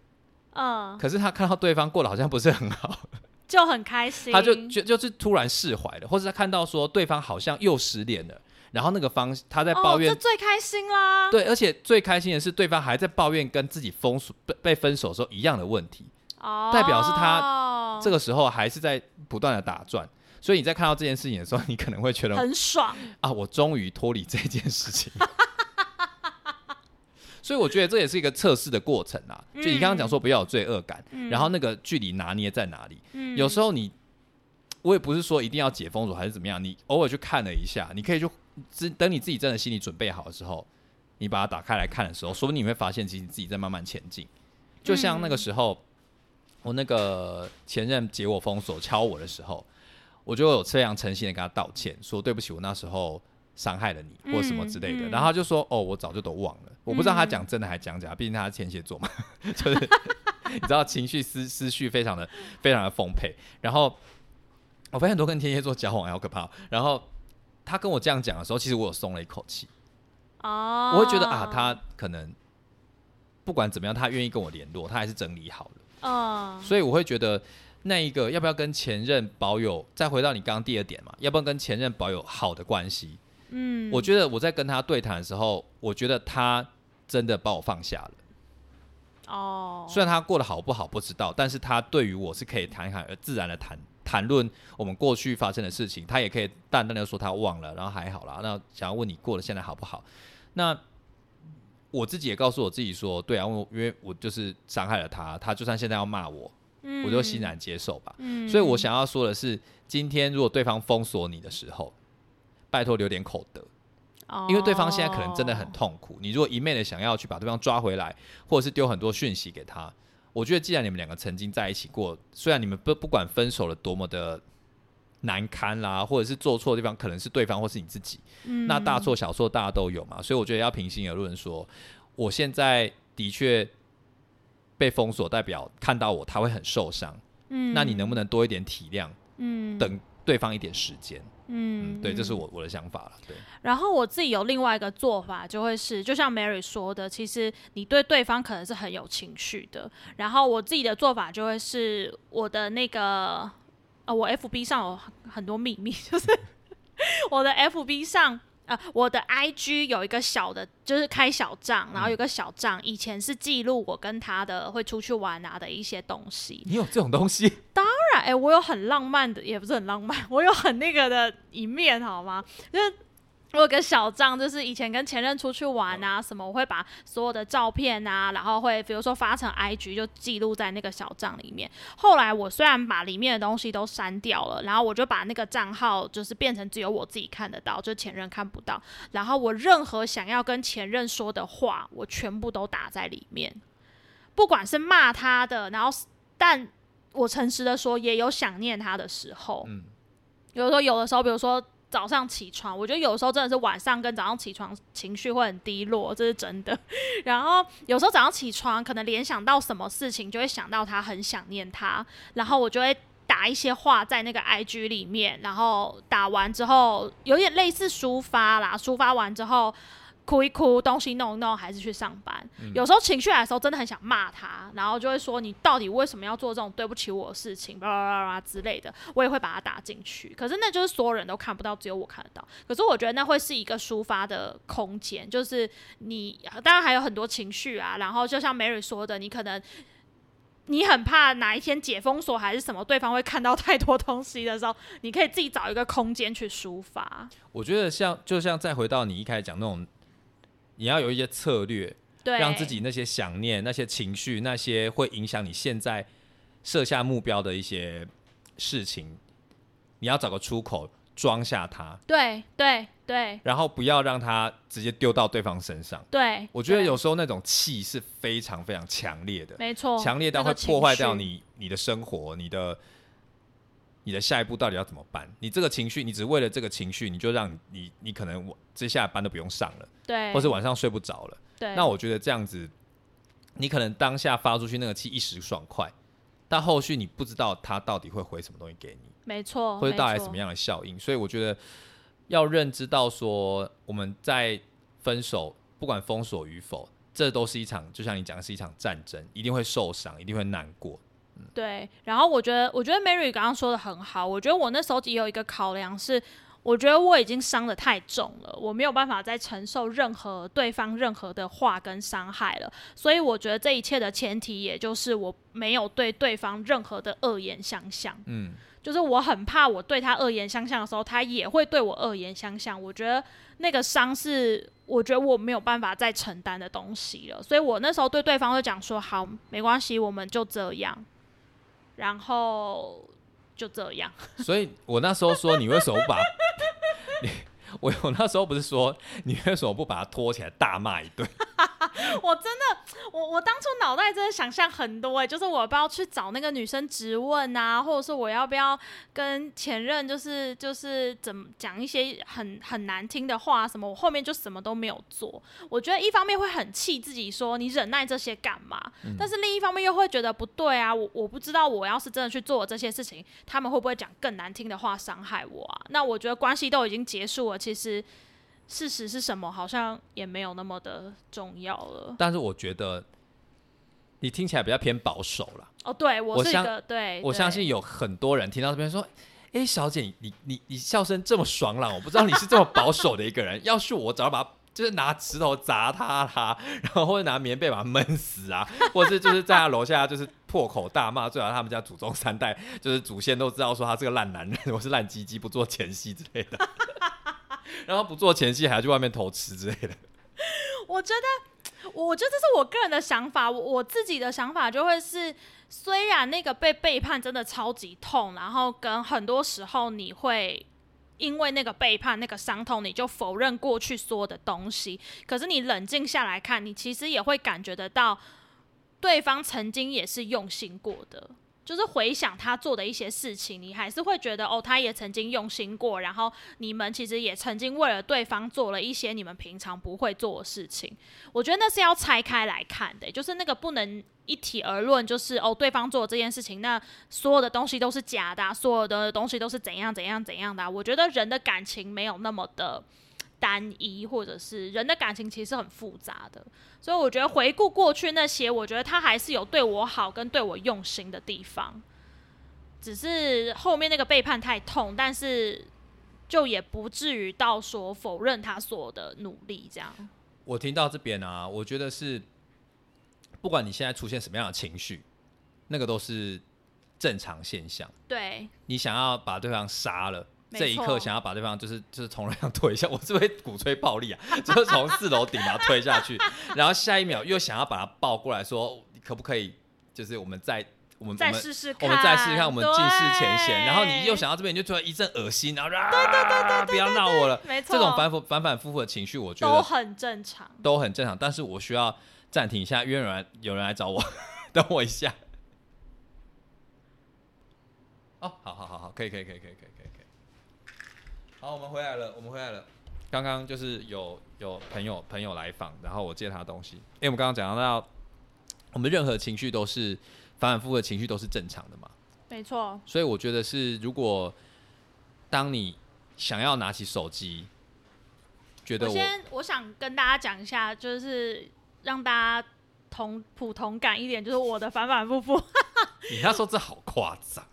嗯，可是他看到对方过得好像不是很好，(laughs) 就很开心，他就就就是突然释怀了，或者他看到说对方好像又失恋了，然后那个方他在抱怨哦、这最开心啦。对，而且最开心的是，对方还在抱怨跟自己封锁被被分手的时候一样的问题，哦，代表是他这个个时候还是在不断的打转。所以你在看到这件事情的时候，你可能会觉得很爽，啊，我终于脱离这件事情。(laughs) 所以我觉得这也是一个测试的过程啊。就你刚刚讲说不要有罪恶感，然后那个距离拿捏在哪里？嗯有时候你，我也不是说一定要解封锁还是怎么样，你偶尔去看了一下，你可以去只等你自己真的心理准备好的时候，你把它打开来看的时候，说不定你会发现其实你自己在慢慢前进。就像那个时候，我那个前任解我封锁敲我的时候，我就有非常诚心的跟他道歉，说对不起，我那时候伤害了你或什么之类的。嗯嗯然后他就说：“哦，我早就都忘了。”我不知道他讲真的还讲假，毕竟他是天蝎座嘛，(laughs) 就是 (laughs) 你知道情绪思思绪非常的非常的丰沛。然后我发现很多跟天蝎座交往好可怕哦。然后他跟我这样讲的时候，其实我有松了一口气。哦，我会觉得啊，他可能不管怎么样，他愿意跟我联络，他还是整理好了。哦，所以我会觉得那一个要不要跟前任保有，再回到你刚刚第二点嘛，要不要跟前任保有好的关系？嗯，我觉得我在跟他对谈的时候，我觉得他真的把我放下了。哦，虽然他过得好不好不知道，但是他对于我是可以谈谈而自然的谈谈论我们过去发生的事情，他也可以淡淡的说他忘了，然后还好啦。那想要问你过得现在好不好？那我自己也告诉我自己说，对啊，因为因为我就是伤害了他，他就算现在要骂我，嗯我就欣然接受吧。嗯所以我想要说的是，今天如果对方封锁你的时候，拜托留点口德，因为对方现在可能真的很哦痛苦。你如果一昧的想要去把对方抓回来，或者是丢很多讯息给他，我觉得既然你们两个曾经在一起过，虽然你们不不管分手了多么的难堪啦，或者是做错的地方可能是对方或是你自己，嗯那大错小错大家都有嘛，所以我觉得要平心而论说，我现在的确被封锁，代表看到我他会很受伤。嗯那你能不能多一点体谅，嗯等对方一点时间？嗯嗯，对，这是我我的想法了。对，然后我自己有另外一个做法，就会是就像 Mary 说的，其实你对对方可能是很有情绪的。然后我自己的做法就会是我的那个呃，我 FB 上有很多秘密，就是 (laughs) 我的 FB 上。呃，我的 IG 有一个小的，就是开小账，然后有个小账，以前是记录我跟他的会出去玩啊的一些东西。你有这种东西？(laughs) 当然，哎、我有很浪漫的，也不是很浪漫，(laughs) 我有很那个的一面，好吗？就是我有个小账，就是以前跟前任出去玩啊，什么我会把所有的照片啊，然后会比如说发成 IG 就记录在那个小账里面。后来我虽然把里面的东西都删掉了，然后我就把那个账号就是变成只有我自己看得到，就前任看不到。然后我任何想要跟前任说的话，我全部都打在里面，不管是骂他的，然后但我诚实的说，也有想念他的时候。嗯，有的时候，有的时候，比如说早上起床，我觉得有时候真的是晚上跟早上起床情绪会很低落，这是真的。(laughs) 然后有时候早上起床，可能联想到什么事情，就会想到他，很想念他，然后我就会打一些话在那个 IG 里面，然后打完之后有点类似抒发啦，抒发完之后。哭一哭，东西弄一弄，还是去上班。有时候情绪来的时候，真的很想骂他，然后就会说：“你到底为什么要做这种对不起我的事情？”巴拉巴拉之类的，我也会把它打进去。可是那就是所有人都看不到，只有我看得到。可是我觉得那会是一个抒发的空间，就是你当然还有很多情绪啊。然后就像 Mary 说的，你可能你很怕哪一天解封锁还是什么，对方会看到太多东西的时候，你可以自己找一个空间去抒发。我觉得像就像再回到你一开始讲那种。你要有一些策略，对，让自己那些想念、那些情绪、那些会影响你现在设下目标的一些事情，你要找个出口装下它。对对对。然后不要让它直接丢到对方身上。对。我觉得有时候那种气是非常非常强烈的，没错，强烈到会破坏掉你你的生活，你的你的下一步到底要怎么办？你这个情绪，你只为了这个情绪，你就让你你可能我接下来班都不用上了。对，或是晚上睡不着了。对，那我觉得这样子，你可能当下发出去那个气一时爽快，但后续你不知道他到底会回什么东西给你，没错，会带来什么样的效应。所以我觉得要认知到说，我们在分手，不管封锁与否，这都是一场，就像你讲的是一场战争，一定会受伤，一定会难过。对。然后我觉得，我觉得 Mary 刚刚说的很好。我觉得我那时候也有一个考量是。我觉得我已经伤的太重了，我没有办法再承受任何对方任何的话跟伤害了，所以我觉得这一切的前提，也就是我没有对对方任何的恶言相向。嗯，就是我很怕我对他恶言相向的时候，他也会对我恶言相向。我觉得那个伤是，我觉得我没有办法再承担的东西了，所以我那时候对对方就讲说：“好，没关系，我们就这样。”然后。就这样，(laughs) 所以我那时候说你为什么不把 (laughs) 我我 (laughs) 那时候不是说你为什么不把他拖起来大骂一顿？(laughs) 我真的，我我当初脑袋真的想象很多哎，就是我要不要去找那个女生质问啊，或者是我要不要跟前任就是就是怎么讲一些很很难听的话什么，我后面就什么都没有做。我觉得一方面会很气自己，说你忍耐这些干嘛？但是另一方面又会觉得不对啊，我我不知道我要是真的去做这些事情，他们会不会讲更难听的话伤害我啊？那我觉得关系都已经结束了，其实。事实是什么？好像也没有那么的重要了。但是我觉得你听起来比较偏保守了。哦，对我是一个对，我相信有很多人听到这边说：“哎，小姐，你你你笑声这么爽朗，我不知道你是这么保守的一个人。(laughs) 要是我，早把就是拿石头砸他他，(laughs) 然后或者拿棉被把他闷死啊，(laughs) 或者是就是在他楼下就是破口大骂，最好他们家祖宗三代就是祖先都知道说他是个烂男人，我是烂鸡鸡，不做前戏之类的。”然后不做前戏，还要去外面偷吃之类的。(laughs) 我觉得，我觉得这是我个人的想法。我自己的想法就会是，虽然那个被背叛真的超级痛，然后跟很多时候你会因为那个背叛、那个伤痛，你就否认过去所有的东西。可是你冷静下来看，你其实也会感觉得到，对方曾经也是用心过的。就是回想他做的一些事情，你还是会觉得哦，他也曾经用心过，然后你们其实也曾经为了对方做了一些你们平常不会做的事情。我觉得那是要拆开来看的，就是那个不能一体而论，就是哦，对方做这件事情，那所有的东西都是假的，所有的东西都是怎样怎样怎样的。我觉得人的感情没有那么的。单一，或者是人的感情其实很复杂的，所以我觉得回顾过去那些，我觉得他还是有对我好跟对我用心的地方，只是后面那个背叛太痛，但是就也不至于到说否认他所有的努力这样。我听到这边啊，我觉得是不管你现在出现什么样的情绪，那个都是正常现象。对，你想要把对方杀了。没这一刻想要把对方就是就是从楼上推一下，(laughs) 我是不是鼓吹暴力啊？(laughs) 就是从四楼顶把他推下去，(laughs) 然后下一秒又想要把他抱过来说，可不可以？就是我们再我们再试试看，我们再试试看，我们尽释前嫌。然后你又想到这边，你就突然一阵恶心，然后啊，对对对对不要闹我了。没错，这种反复反反复复的情绪，我觉得都很正常。都很正常，但是我需要暂停一下，因为有人来有人来找我，等我一下。哦，好好好好，可以可以可以可以可以可以。好，我们回来了，我们回来了。刚刚就是有有朋友朋友来访，然后我借他东西。因为我们刚刚讲到，我们任何情绪都是反反复复的情绪都是正常的嘛，没错，所以我觉得是如果当你想要拿起手机，觉得我我先我想跟大家讲一下，就是让大家同普通感一点，就是我的反反复复。(laughs) 你那时候这好夸张。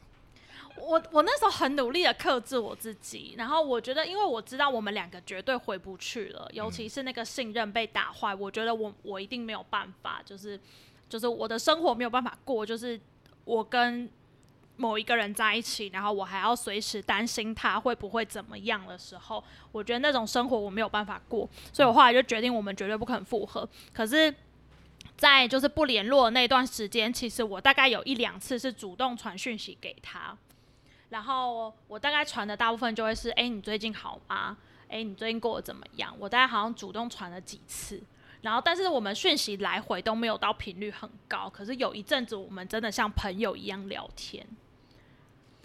我我那时候很努力的克制我自己，然后我觉得，因为我知道我们两个绝对回不去了，尤其是那个信任被打坏，我觉得我我一定没有办法，就是就是我的生活没有办法过，就是我跟某一个人在一起，然后我还要随时担心他会不会怎么样的时候，我觉得那种生活我没有办法过，所以我后来就决定我们绝对不肯复合。可是，在就是不联络的那段时间，其实我大概有一两次是主动传讯息给他。然后我大概传的大部分就会是，哎，你最近好吗？哎，你最近过得怎么样？我大概好像主动传了几次，然后但是我们讯息来回都没有到频率很高，可是有一阵子我们真的像朋友一样聊天，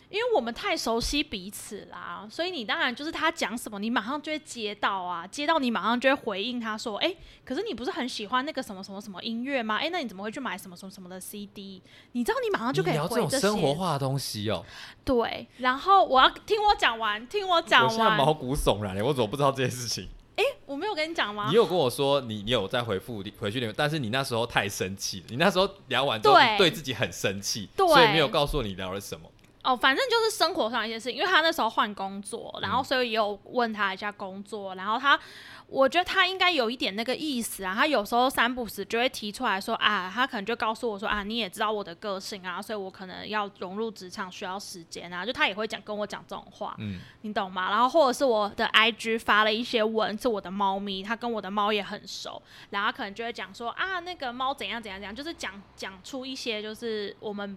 因为我们太熟悉彼此啦，所以你当然就是他讲什么，你马上就会接到啊，接到你马上就会回应他说，哎，可是你不是很喜欢那个什么什么什么音乐吗？哎，那你怎么会去买什么什么什么的 CD？你知道你马上就可以你聊这种生活化的东西哦、对，然后我要听我讲完，听我讲我现在毛。骨悚然了，我怎么不知道这件事情？哎我没有跟你讲吗你？有跟我说你你有在回复回去留言，但是你那时候太生气了，你那时候聊完之后对你对自己很生气，所以没有告诉你聊了什么。哦，反正就是生活上一些事情，因为他那时候换工作，然后嗯所以也有问他一下工作，然后他，我觉得他应该有一点那个意思啊，他有时候三不时就会提出来说啊，他可能就告诉我说啊，你也知道我的个性啊，所以我可能要融入职场需要时间啊，就他也会讲跟我讲这种话，嗯，你懂吗？然后或者是我的 IG 发了一些文，是我的猫咪，他跟我的猫也很熟，然后可能就会讲说啊，那个猫怎样怎样怎样，就是讲讲出一些就是我们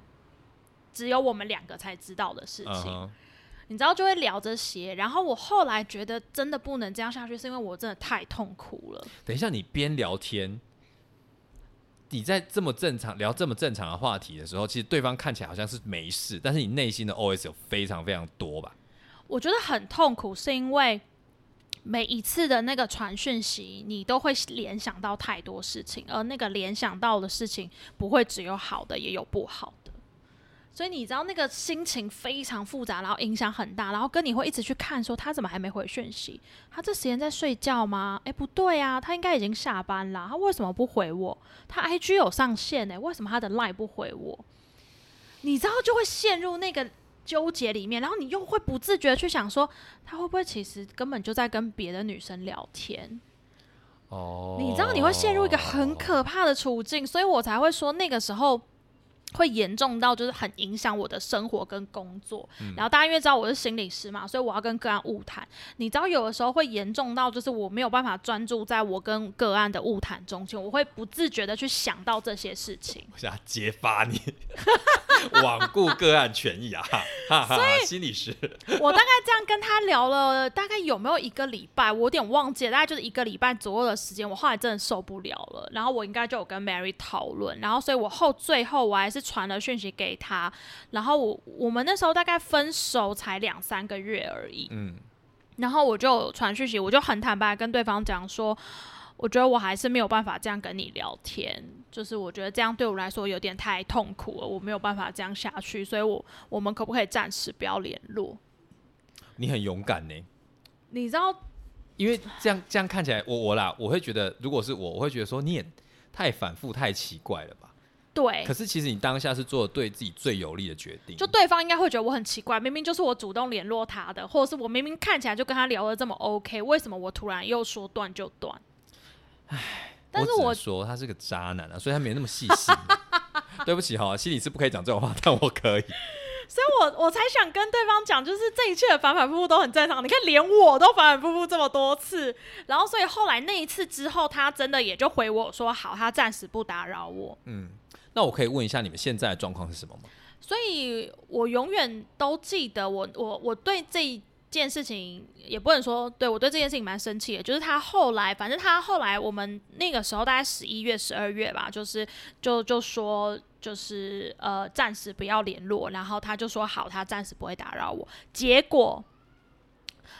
只有我们两个才知道的事情，你知道就会聊这些。然后我后来觉得真的不能这样下去，是因为我真的太痛苦了。等一下，你边聊天，你在这么正常聊这么正常的话题的时候，其实对方看起来好像是没事，但是你内心的 OS 有非常非常多吧？我觉得很痛苦，是因为每一次的那个传讯息，你都会联想到太多事情，而那个联想到的事情不会只有好的，也有不好的。所以你知道那个心情非常复杂，然后影响很大，然后跟你会一直去看说他怎么还没回讯息，他这时间在睡觉吗？哎，不对啊，他应该已经下班了，他为什么不回我？他 IG 有上线诶，为什么他的 Line 不回我？你知道就会陷入那个纠结里面，然后你又会不自觉去想说，他会不会其实根本就在跟别的女生聊天？哦，你知道你会陷入一个很可怕的处境，所以我才会说那个时候会严重到就是很影响我的生活跟工作。然后大家因为知道我是心理师嘛，所以我要跟个案晤谈。你知道有的时候会严重到就是我没有办法专注在我跟个案的晤谈中间，我会不自觉的去想到这些事情。我想揭发你，(laughs) 罔顾个案权益啊！哈哈哈，心理师，我大概这样跟他聊了，大概有没有一个礼拜？我有点忘记了，大概就是一个礼拜左右的时间。我后来真的受不了了，然后我应该就有跟 Mary 讨论，然后所以我后最后我还是传了讯息给他，然后我我们那时候大概分手才两三个月而已，嗯，然后我就传讯息，我就很坦白跟对方讲说，我觉得我还是没有办法这样跟你聊天，就是我觉得这样对我来说有点太痛苦了，我没有办法这样下去，所以我我们可不可以暂时不要联络？你很勇敢呢，你知道因为这样这样看起来，我我啦，我会觉得，如果是我，我会觉得说你也太反复、太奇怪了吧？对可，是其实你当下是做对自己最有利的决定，就对方应该会觉得我很奇怪，明明就是我主动联络他的，或者是我明明看起来就跟他聊的这么 OK，为什么我突然又说断就断？但是我说他是个渣男啊，所以他没那么细心。(laughs) 对不起哈，心里是不可以讲这种话，但我可以。(laughs) 所以我我才想跟对方讲，就是这一切的反反复复都很正常。你看，连我都反反复复这么多次，然后所以后来那一次之后，他真的也就回我说好，他暂时不打扰我。嗯，那我可以问一下你们现在的状况是什么吗？所以我永远都记得我我我对这一件事情也不能说对我对这件事情蛮生气的，就是他后来，反正他后来我们那个时候大概十一月、十二月吧，就是就就说就是呃暂时不要联络，然后他就说好，他暂时不会打扰我。结果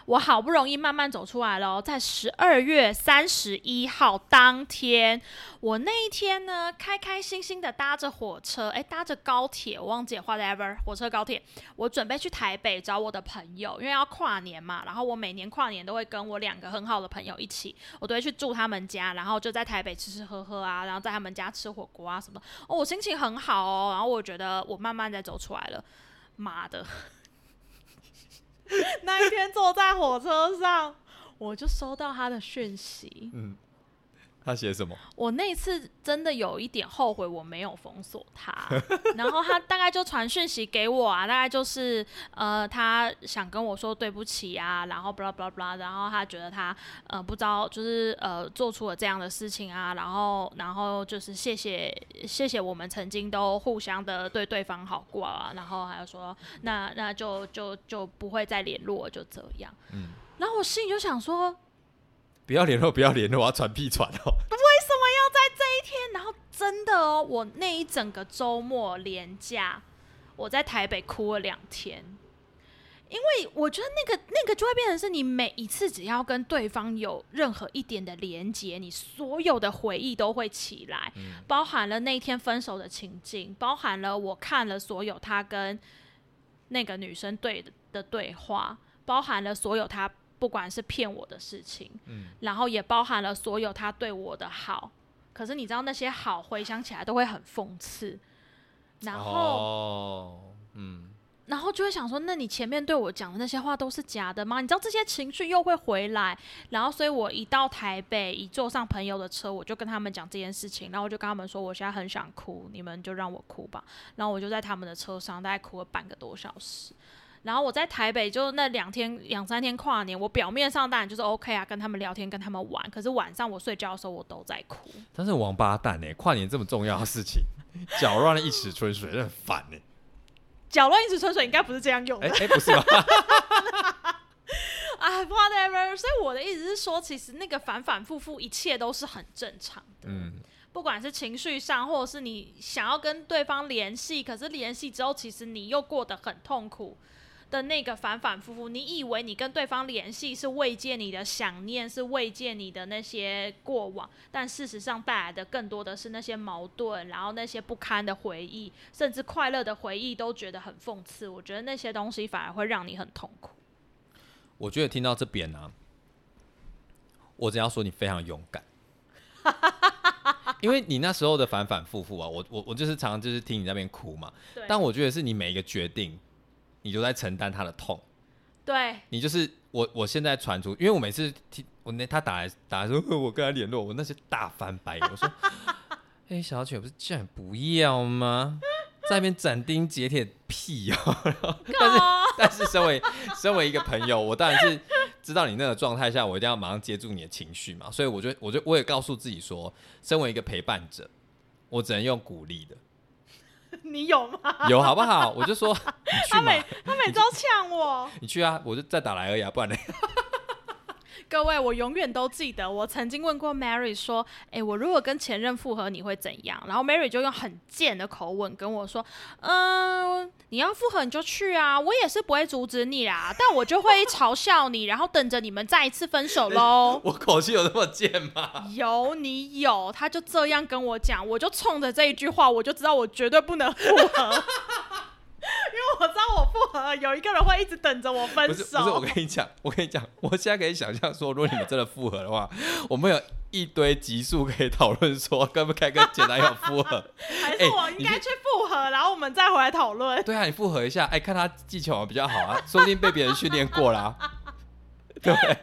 我好不容易慢慢走出来了哦，在十二月三十一号当天，我那一天呢，开开心心的搭着火车，诶，搭着高铁，我忘记了 whatever，火车高铁，我准备去台北找我的朋友，因为要跨年嘛，然后我每年跨年都会跟我两个很好的朋友一起，我都会去住他们家，然后就在台北吃吃喝喝啊，然后在他们家吃火锅啊什么，哦，我心情很好哦，然后我觉得我慢慢在走出来了，妈的！(laughs) 那一天坐在火车上，我就收到他的讯息。嗯，他写什么？我那次真的有一点后悔，我没有封锁他。(laughs) 然后他大概就传讯息给我啊，大概就是呃，他想跟我说对不起啊，然后 blah blah blah，然后他觉得他呃不知道就是呃做出了这样的事情啊，然后然后就是谢谢谢谢我们曾经都互相的对对方好过啊，然后还有说那那就就就不会再联络，就这样。嗯，然后我心里就想说，不要联络，(laughs) 不要联络，我要传屁传哦。为什么要在这一天，然后真的哦，我那一整个周末连假，我在台北哭了两天，因为我觉得那个那个就会变成是你每一次只要跟对方有任何一点的连接，你所有的回忆都会起来，包含了那一天分手的情境，包含了我看了所有他跟那个女生对的的对话，包含了所有他不管是骗我的事情，嗯然后也包含了所有他对我的好。可是你知道那些好回想起来都会很讽刺，然后、哦，嗯，然后就会想说，那你前面对我讲的那些话都是假的吗？你知道这些情绪又会回来，然后所以我一到台北，一坐上朋友的车，我就跟他们讲这件事情，然后我就跟他们说，我现在很想哭，你们就让我哭吧。然后我就在他们的车上大概哭了半个多小时。然后我在台北就那两天两三天跨年，我表面上当然就是 OK 啊，跟他们聊天，跟他们玩。可是晚上我睡觉的时候，我都在哭。但是王八蛋呢？跨年这么重要的事情，搅乱了一池春水，很烦呢。搅乱一池春水应该不是这样用的哎。哎，不是吧？啊，(laughs) whatever。所以我的意思是说，其实那个反反复复，一切都是很正常的。嗯，不管是情绪上，或者是你想要跟对方联系，可是联系之后，其实你又过得很痛苦的那个反反复复。你以为你跟对方联系是慰藉你的想念，是慰藉你的那些过往，但事实上带来的更多的是那些矛盾，然后那些不堪的回忆，甚至快乐的回忆都觉得很讽刺。我觉得那些东西反而会让你很痛苦。我觉得听到这边呢、我只要说你非常勇敢，因为你那时候的反反复复啊，我我我就是常常就是听你那边哭嘛，但我觉得是你每一个决定，你就在承担他的痛，对。你就是我我现在传出，因为我每次听我那他打来打来说 (laughs) 我跟他联络，我那些大翻白眼，我说，(laughs) 哎、小姐不是叫你不要吗？在那边斩钉截铁屁 (laughs) 哦，但是但是身为身为一个朋友，我当然是知道你那个状态下，我一定要马上接住你的情绪嘛，所以我就我就我也告诉自己说，身为一个陪伴者，我只能用鼓励的，(laughs) 你有吗？有好不好？我就说你去嘛他每，他每周呛我。你去啊，我就再打来而已啊，不然呢？各位，我永远都记得，我曾经问过 Mary 说：“诶，我如果跟前任复合，你会怎样？”然后 Mary 就用很贱的口吻跟我说：“嗯、你要复合你就去啊，我也是不会阻止你啦，但我就会嘲笑你，然后等着你们再一次分手喽。(laughs) ”我口气有那么贱吗？有你有，他就这样跟我讲，我就冲着这一句话，我就知道我绝对不能复合，(laughs) 因为我知道我复合了，有一个人会一直等着我分手。不是不是，我跟你讲，(laughs) 我跟你讲，我现在可以想象说，如果你们真的复合的话，(laughs) 我们有一堆集数可以讨论说，该不该跟前男友复合。还是我应该去复合，然后我们再回来讨论。对啊，你复合一下，哎，看他技巧比较好啊，说不定被别人训练过啦。对不对？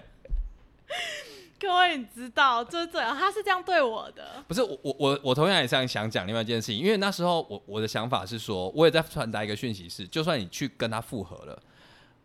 各位你知道，就是这样，他是这样对我的。不是我我我我同样也这样想讲另外一件事情，因为那时候我我的想法是说，我也在传达一个讯息是，就算你去跟他复合了，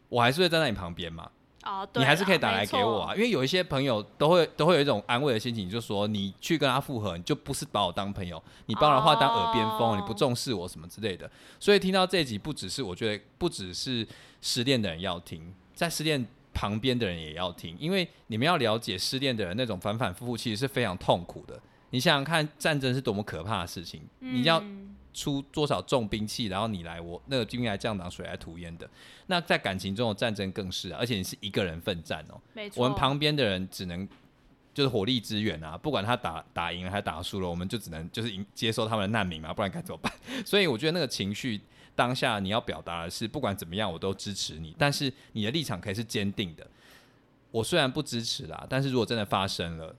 我还是会站在你旁边嘛，哦，对你还是可以打来给我啊。。因为有一些朋友都会都会有一种安慰的心情，就说你去跟他复合，你就不是把我当朋友，你把我的话当耳边风，哦你不重视我什么之类的。所以听到这一集，不只是我觉得不只是失恋的人要听，在失恋旁边的人也要听，因为你们要了解失恋的人那种反反复复，其实是非常痛苦的。你想想看，战争是多么可怕的事情，你要嗯出多少重兵器，然后你来我那个兵来将挡，水来土掩的。那在感情中的战争更是啊，而且你是一个人奋战哦。没错，我们旁边的人只能就是火力支援啊，不管他打打赢了还打输了，我们就只能就是迎接受他们的难民嘛，不然该怎么办？(laughs) 所以我觉得那个情绪当下你要表达的是，不管怎么样我都支持你，但是你的立场可以是坚定的。我虽然不支持啦，但是如果真的发生了，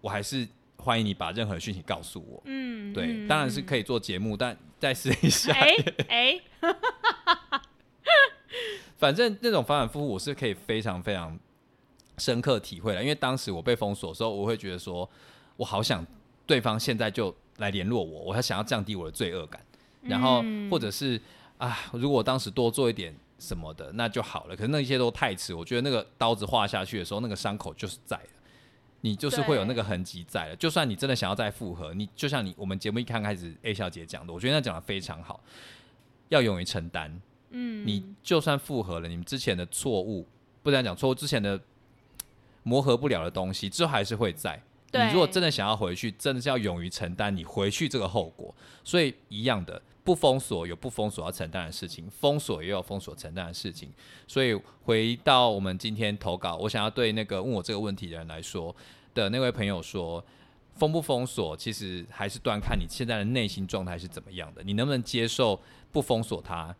我还是欢迎你把任何讯息告诉我。嗯，对，嗯当然是可以做节目，但再试一下。哎哎，(laughs) 反正那种反反复复，我是可以非常非常深刻体会了。因为当时我被封锁的时候，我会觉得说，我好想对方现在就来联络我，我还想要降低我的罪恶感，然后嗯或者是啊，如果我当时多做一点什么的，那就好了。可是那一些都太迟，我觉得那个刀子划下去的时候，那个伤口就是在了。你就是会有那个痕迹在了，就算你真的想要再复合，你就像你我们节目一刚开始 A 小姐讲的，我觉得那讲的非常好，要勇于承担。嗯，你就算复合了，你们之前的错误，不然讲错误，之前的磨合不了的东西，之后还是会在。你如果真的想要回去，真的是要勇于承担你回去这个后果。所以一样的，不封锁有不封锁要承担的事情，封锁也有封锁承担的事情。所以回到我们今天投稿，我想要对那个问我这个问题的人来说的那位朋友说。封不封锁，其实还是端看你现在的内心状态是怎么样的，你能不能接受不封锁它，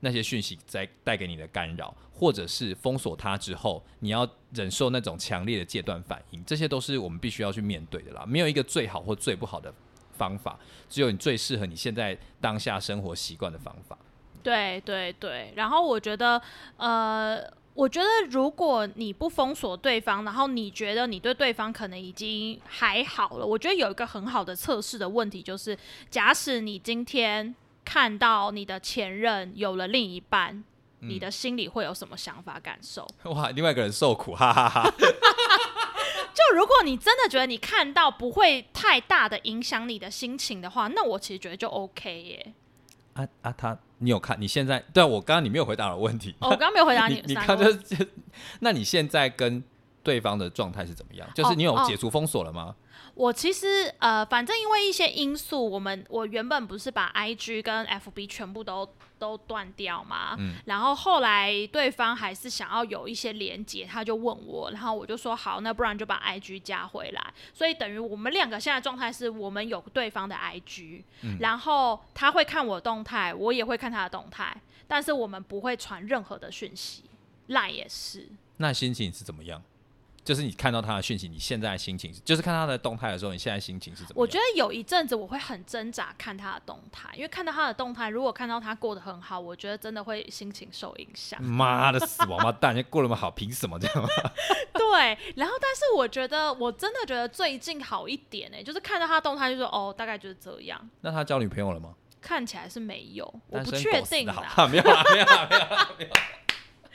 那些讯息在带给你的干扰，或者是封锁它之后，你要忍受那种强烈的戒断反应，这些都是我们必须要去面对的啦。没有一个最好或最不好的方法，只有你最适合你现在当下生活习惯的方法。对对对，然后我觉得，呃，我觉得如果你不封锁对方，然后你觉得你对对方可能已经还好了，我觉得有一个很好的测试的问题就是，假使你今天看到你的前任有了另一半，你的心里会有什么想法感受？(laughs) 哇，另外一个人受苦，哈哈哈 (laughs) 就如果你真的觉得你看到不会太大的影响你的心情的话，那我其实觉得就 OK 耶。啊啊，他你有看？你现在对啊我刚刚你没有回答我的问题。哦，我刚刚没有回答你你看就是，(laughs) 那你现在跟对方的状态是怎么样？就是你有哦解除封锁了吗？我其实呃，反正因为一些因素，我们我原本不是把 IG 跟 FB 全部都都断掉嘛，嗯然后后来对方还是想要有一些连接，他就问我，然后我就说好，那不然就把 IG 加回来。所以等于我们两个现在状态是我们有对方的 IG，、然嗯后他会看我动态，我也会看他的动态，但是我们不会传任何的讯息，赖也是。那心情是怎么样？就是你看到他的讯息，你现在的心情，就是看他的动态的时候，你现在心情是怎么样？我觉得有一阵子我会很挣扎看他的动态，因为看到他的动态，如果看到他过得很好，我觉得真的会心情受影响。妈的死王八蛋，人家过得那么好，凭什么这样？(laughs) 对，然后但是我觉得我真的觉得最近好一点呢、就是看到他的动态就说哦，大概就是这样，那他交女朋友了吗？看起来是没有，我不确定啦，哈没有，没有，没有啦。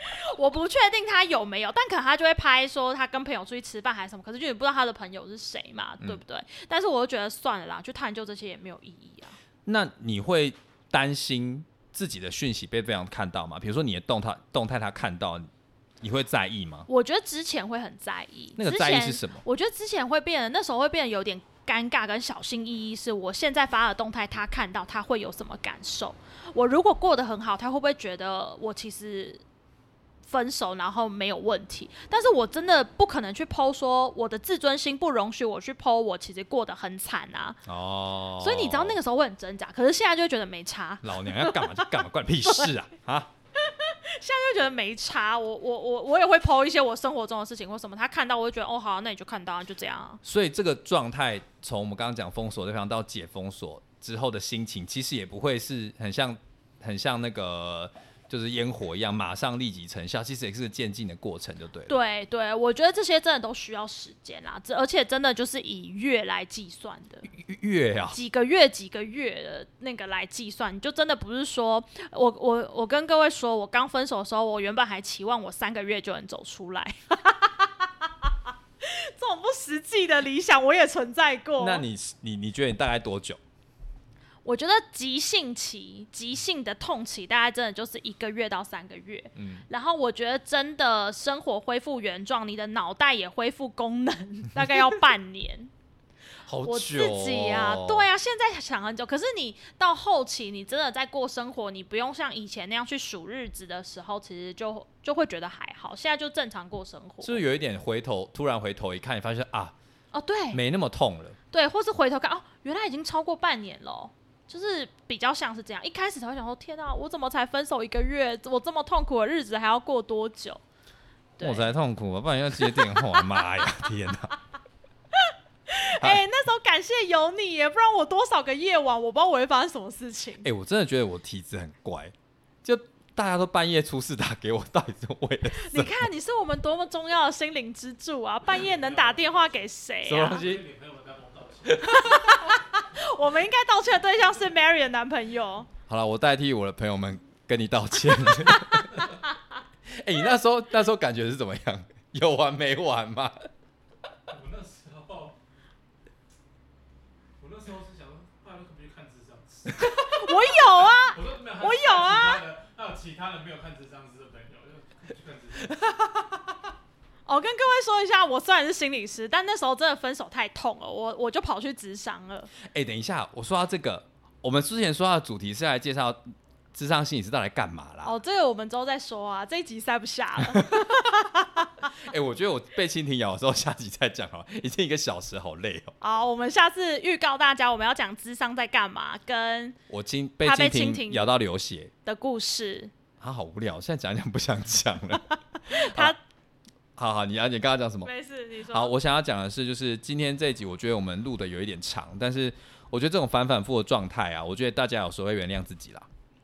(laughs) 我不确定他有没有，但可能他就会拍说他跟朋友出去吃饭还是什么，可是就也不知道他的朋友是谁嘛，嗯对不对？但是我就觉得算了啦，去探究这些也没有意义啊。那你会担心自己的讯息被对方看到吗？比如说你的动态动态他看到，你会在意吗？我觉得之前会很在意，那个在意是什么？我觉得之前会变得，那时候会变得有点尴尬跟小心翼翼，是我现在发的动态，他看到他会有什么感受？我如果过得很好，他会不会觉得我其实分手然后没有问题？但是我真的不可能去剖说我的自尊心不容许我去剖我其实过得很惨啊，哦，所以你知道那个时候会很挣扎，可是现在就会觉得没差，老娘要干嘛就干嘛，关你屁事啊！(laughs) 啊，就觉得没差。我我我我也会剖一些我生活中的事情或什么，他看到我就觉得哦好，那你就看到啊，就这样啊。所以这个状态，从我们刚刚讲封锁对方到解封锁之后的心情，其实也不会是很像很像那个，就是烟火一样，马上立即成效，其实也是渐进的过程，就对了。对对，我觉得这些真的都需要时间啦，这而且真的就是以月来计算的。月啊，几个月几个月的那个来计算，你就真的不是说我我我跟各位说，我刚分手的时候，我原本还期望我三个月就能走出来，(laughs) 这种不实际的理想我也存在过。那你你你觉得你大概多久？我觉得急性期、急性的痛期，大概真的就是一个月到三个月。嗯，然后我觉得真的生活恢复原状，你的脑袋也恢复功能，大概要半年。(laughs) 好久、哦。我自己啊，对啊，现在想很久，可是你到后期，你真的在过生活，你不用像以前那样去数日子的时候，其实就就会觉得还好。现在就正常过生活，是不是有一点回头，突然回头一看，你发现啊，哦，对，没那么痛了。对，或是回头看，哦，原来已经超过半年了，就是比较像是这样。一开始才会想说，天啊，我怎么才分手一个月，我这么痛苦的日子还要过多久？我才痛苦啊，不然要接电话，妈呀，(laughs) 天哪！哎、那时候感谢有你耶，不然我多少个夜晚，我不知道我会发生什么事情。哎、我真的觉得我体质很怪，就大家都半夜出事打给我，到底是为了？你看，你是我们多么重要的心灵支柱啊！半夜能打电话给谁啊什么东？西？(laughs) 我们应该道歉的对象是 Mary 的男朋友。好了，我代替我的朋友们跟你道歉。(laughs) 哎、你那时候那时候感觉是怎么样？(laughs) 有完没完吗？我那时候，我那时候是想说，不然可不可以看智商？我有啊，我说没有，我有啊还有其他的，没有看智商师的朋友，就去看智商师。我、跟各位说一下，我虽然是心理师，但那时候真的分手太痛了，我我就跑去咨商了。哎、等一下，我说到这个，我们之前说到的主题是来介绍智商心理师到底干嘛啦？哦，这个我们之后再说啊，这一集塞不下了。(laughs) 哎、我觉得我被蜻蜓咬的时候，下集再讲好了，已经一个小时，好累哦。好，我们下次预告大家，我们要讲智商在干嘛，跟我蜻被蜻蜓咬到流血，的故事。啊，好无聊，现在讲一讲不想讲了。(laughs) 他好好，你啊，你刚刚讲什么？没事，你说。好，我想要讲的是，就是今天这一集，我觉得我们录的有一点长，但是我觉得这种反反复复的状态啊，我觉得大家有时候会原谅自己啦。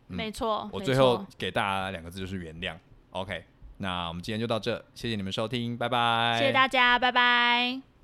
嗯没错，我最后给大家两个字就是原谅。OK，那我们今天就到这，谢谢你们收听，拜拜。谢谢大家，拜拜。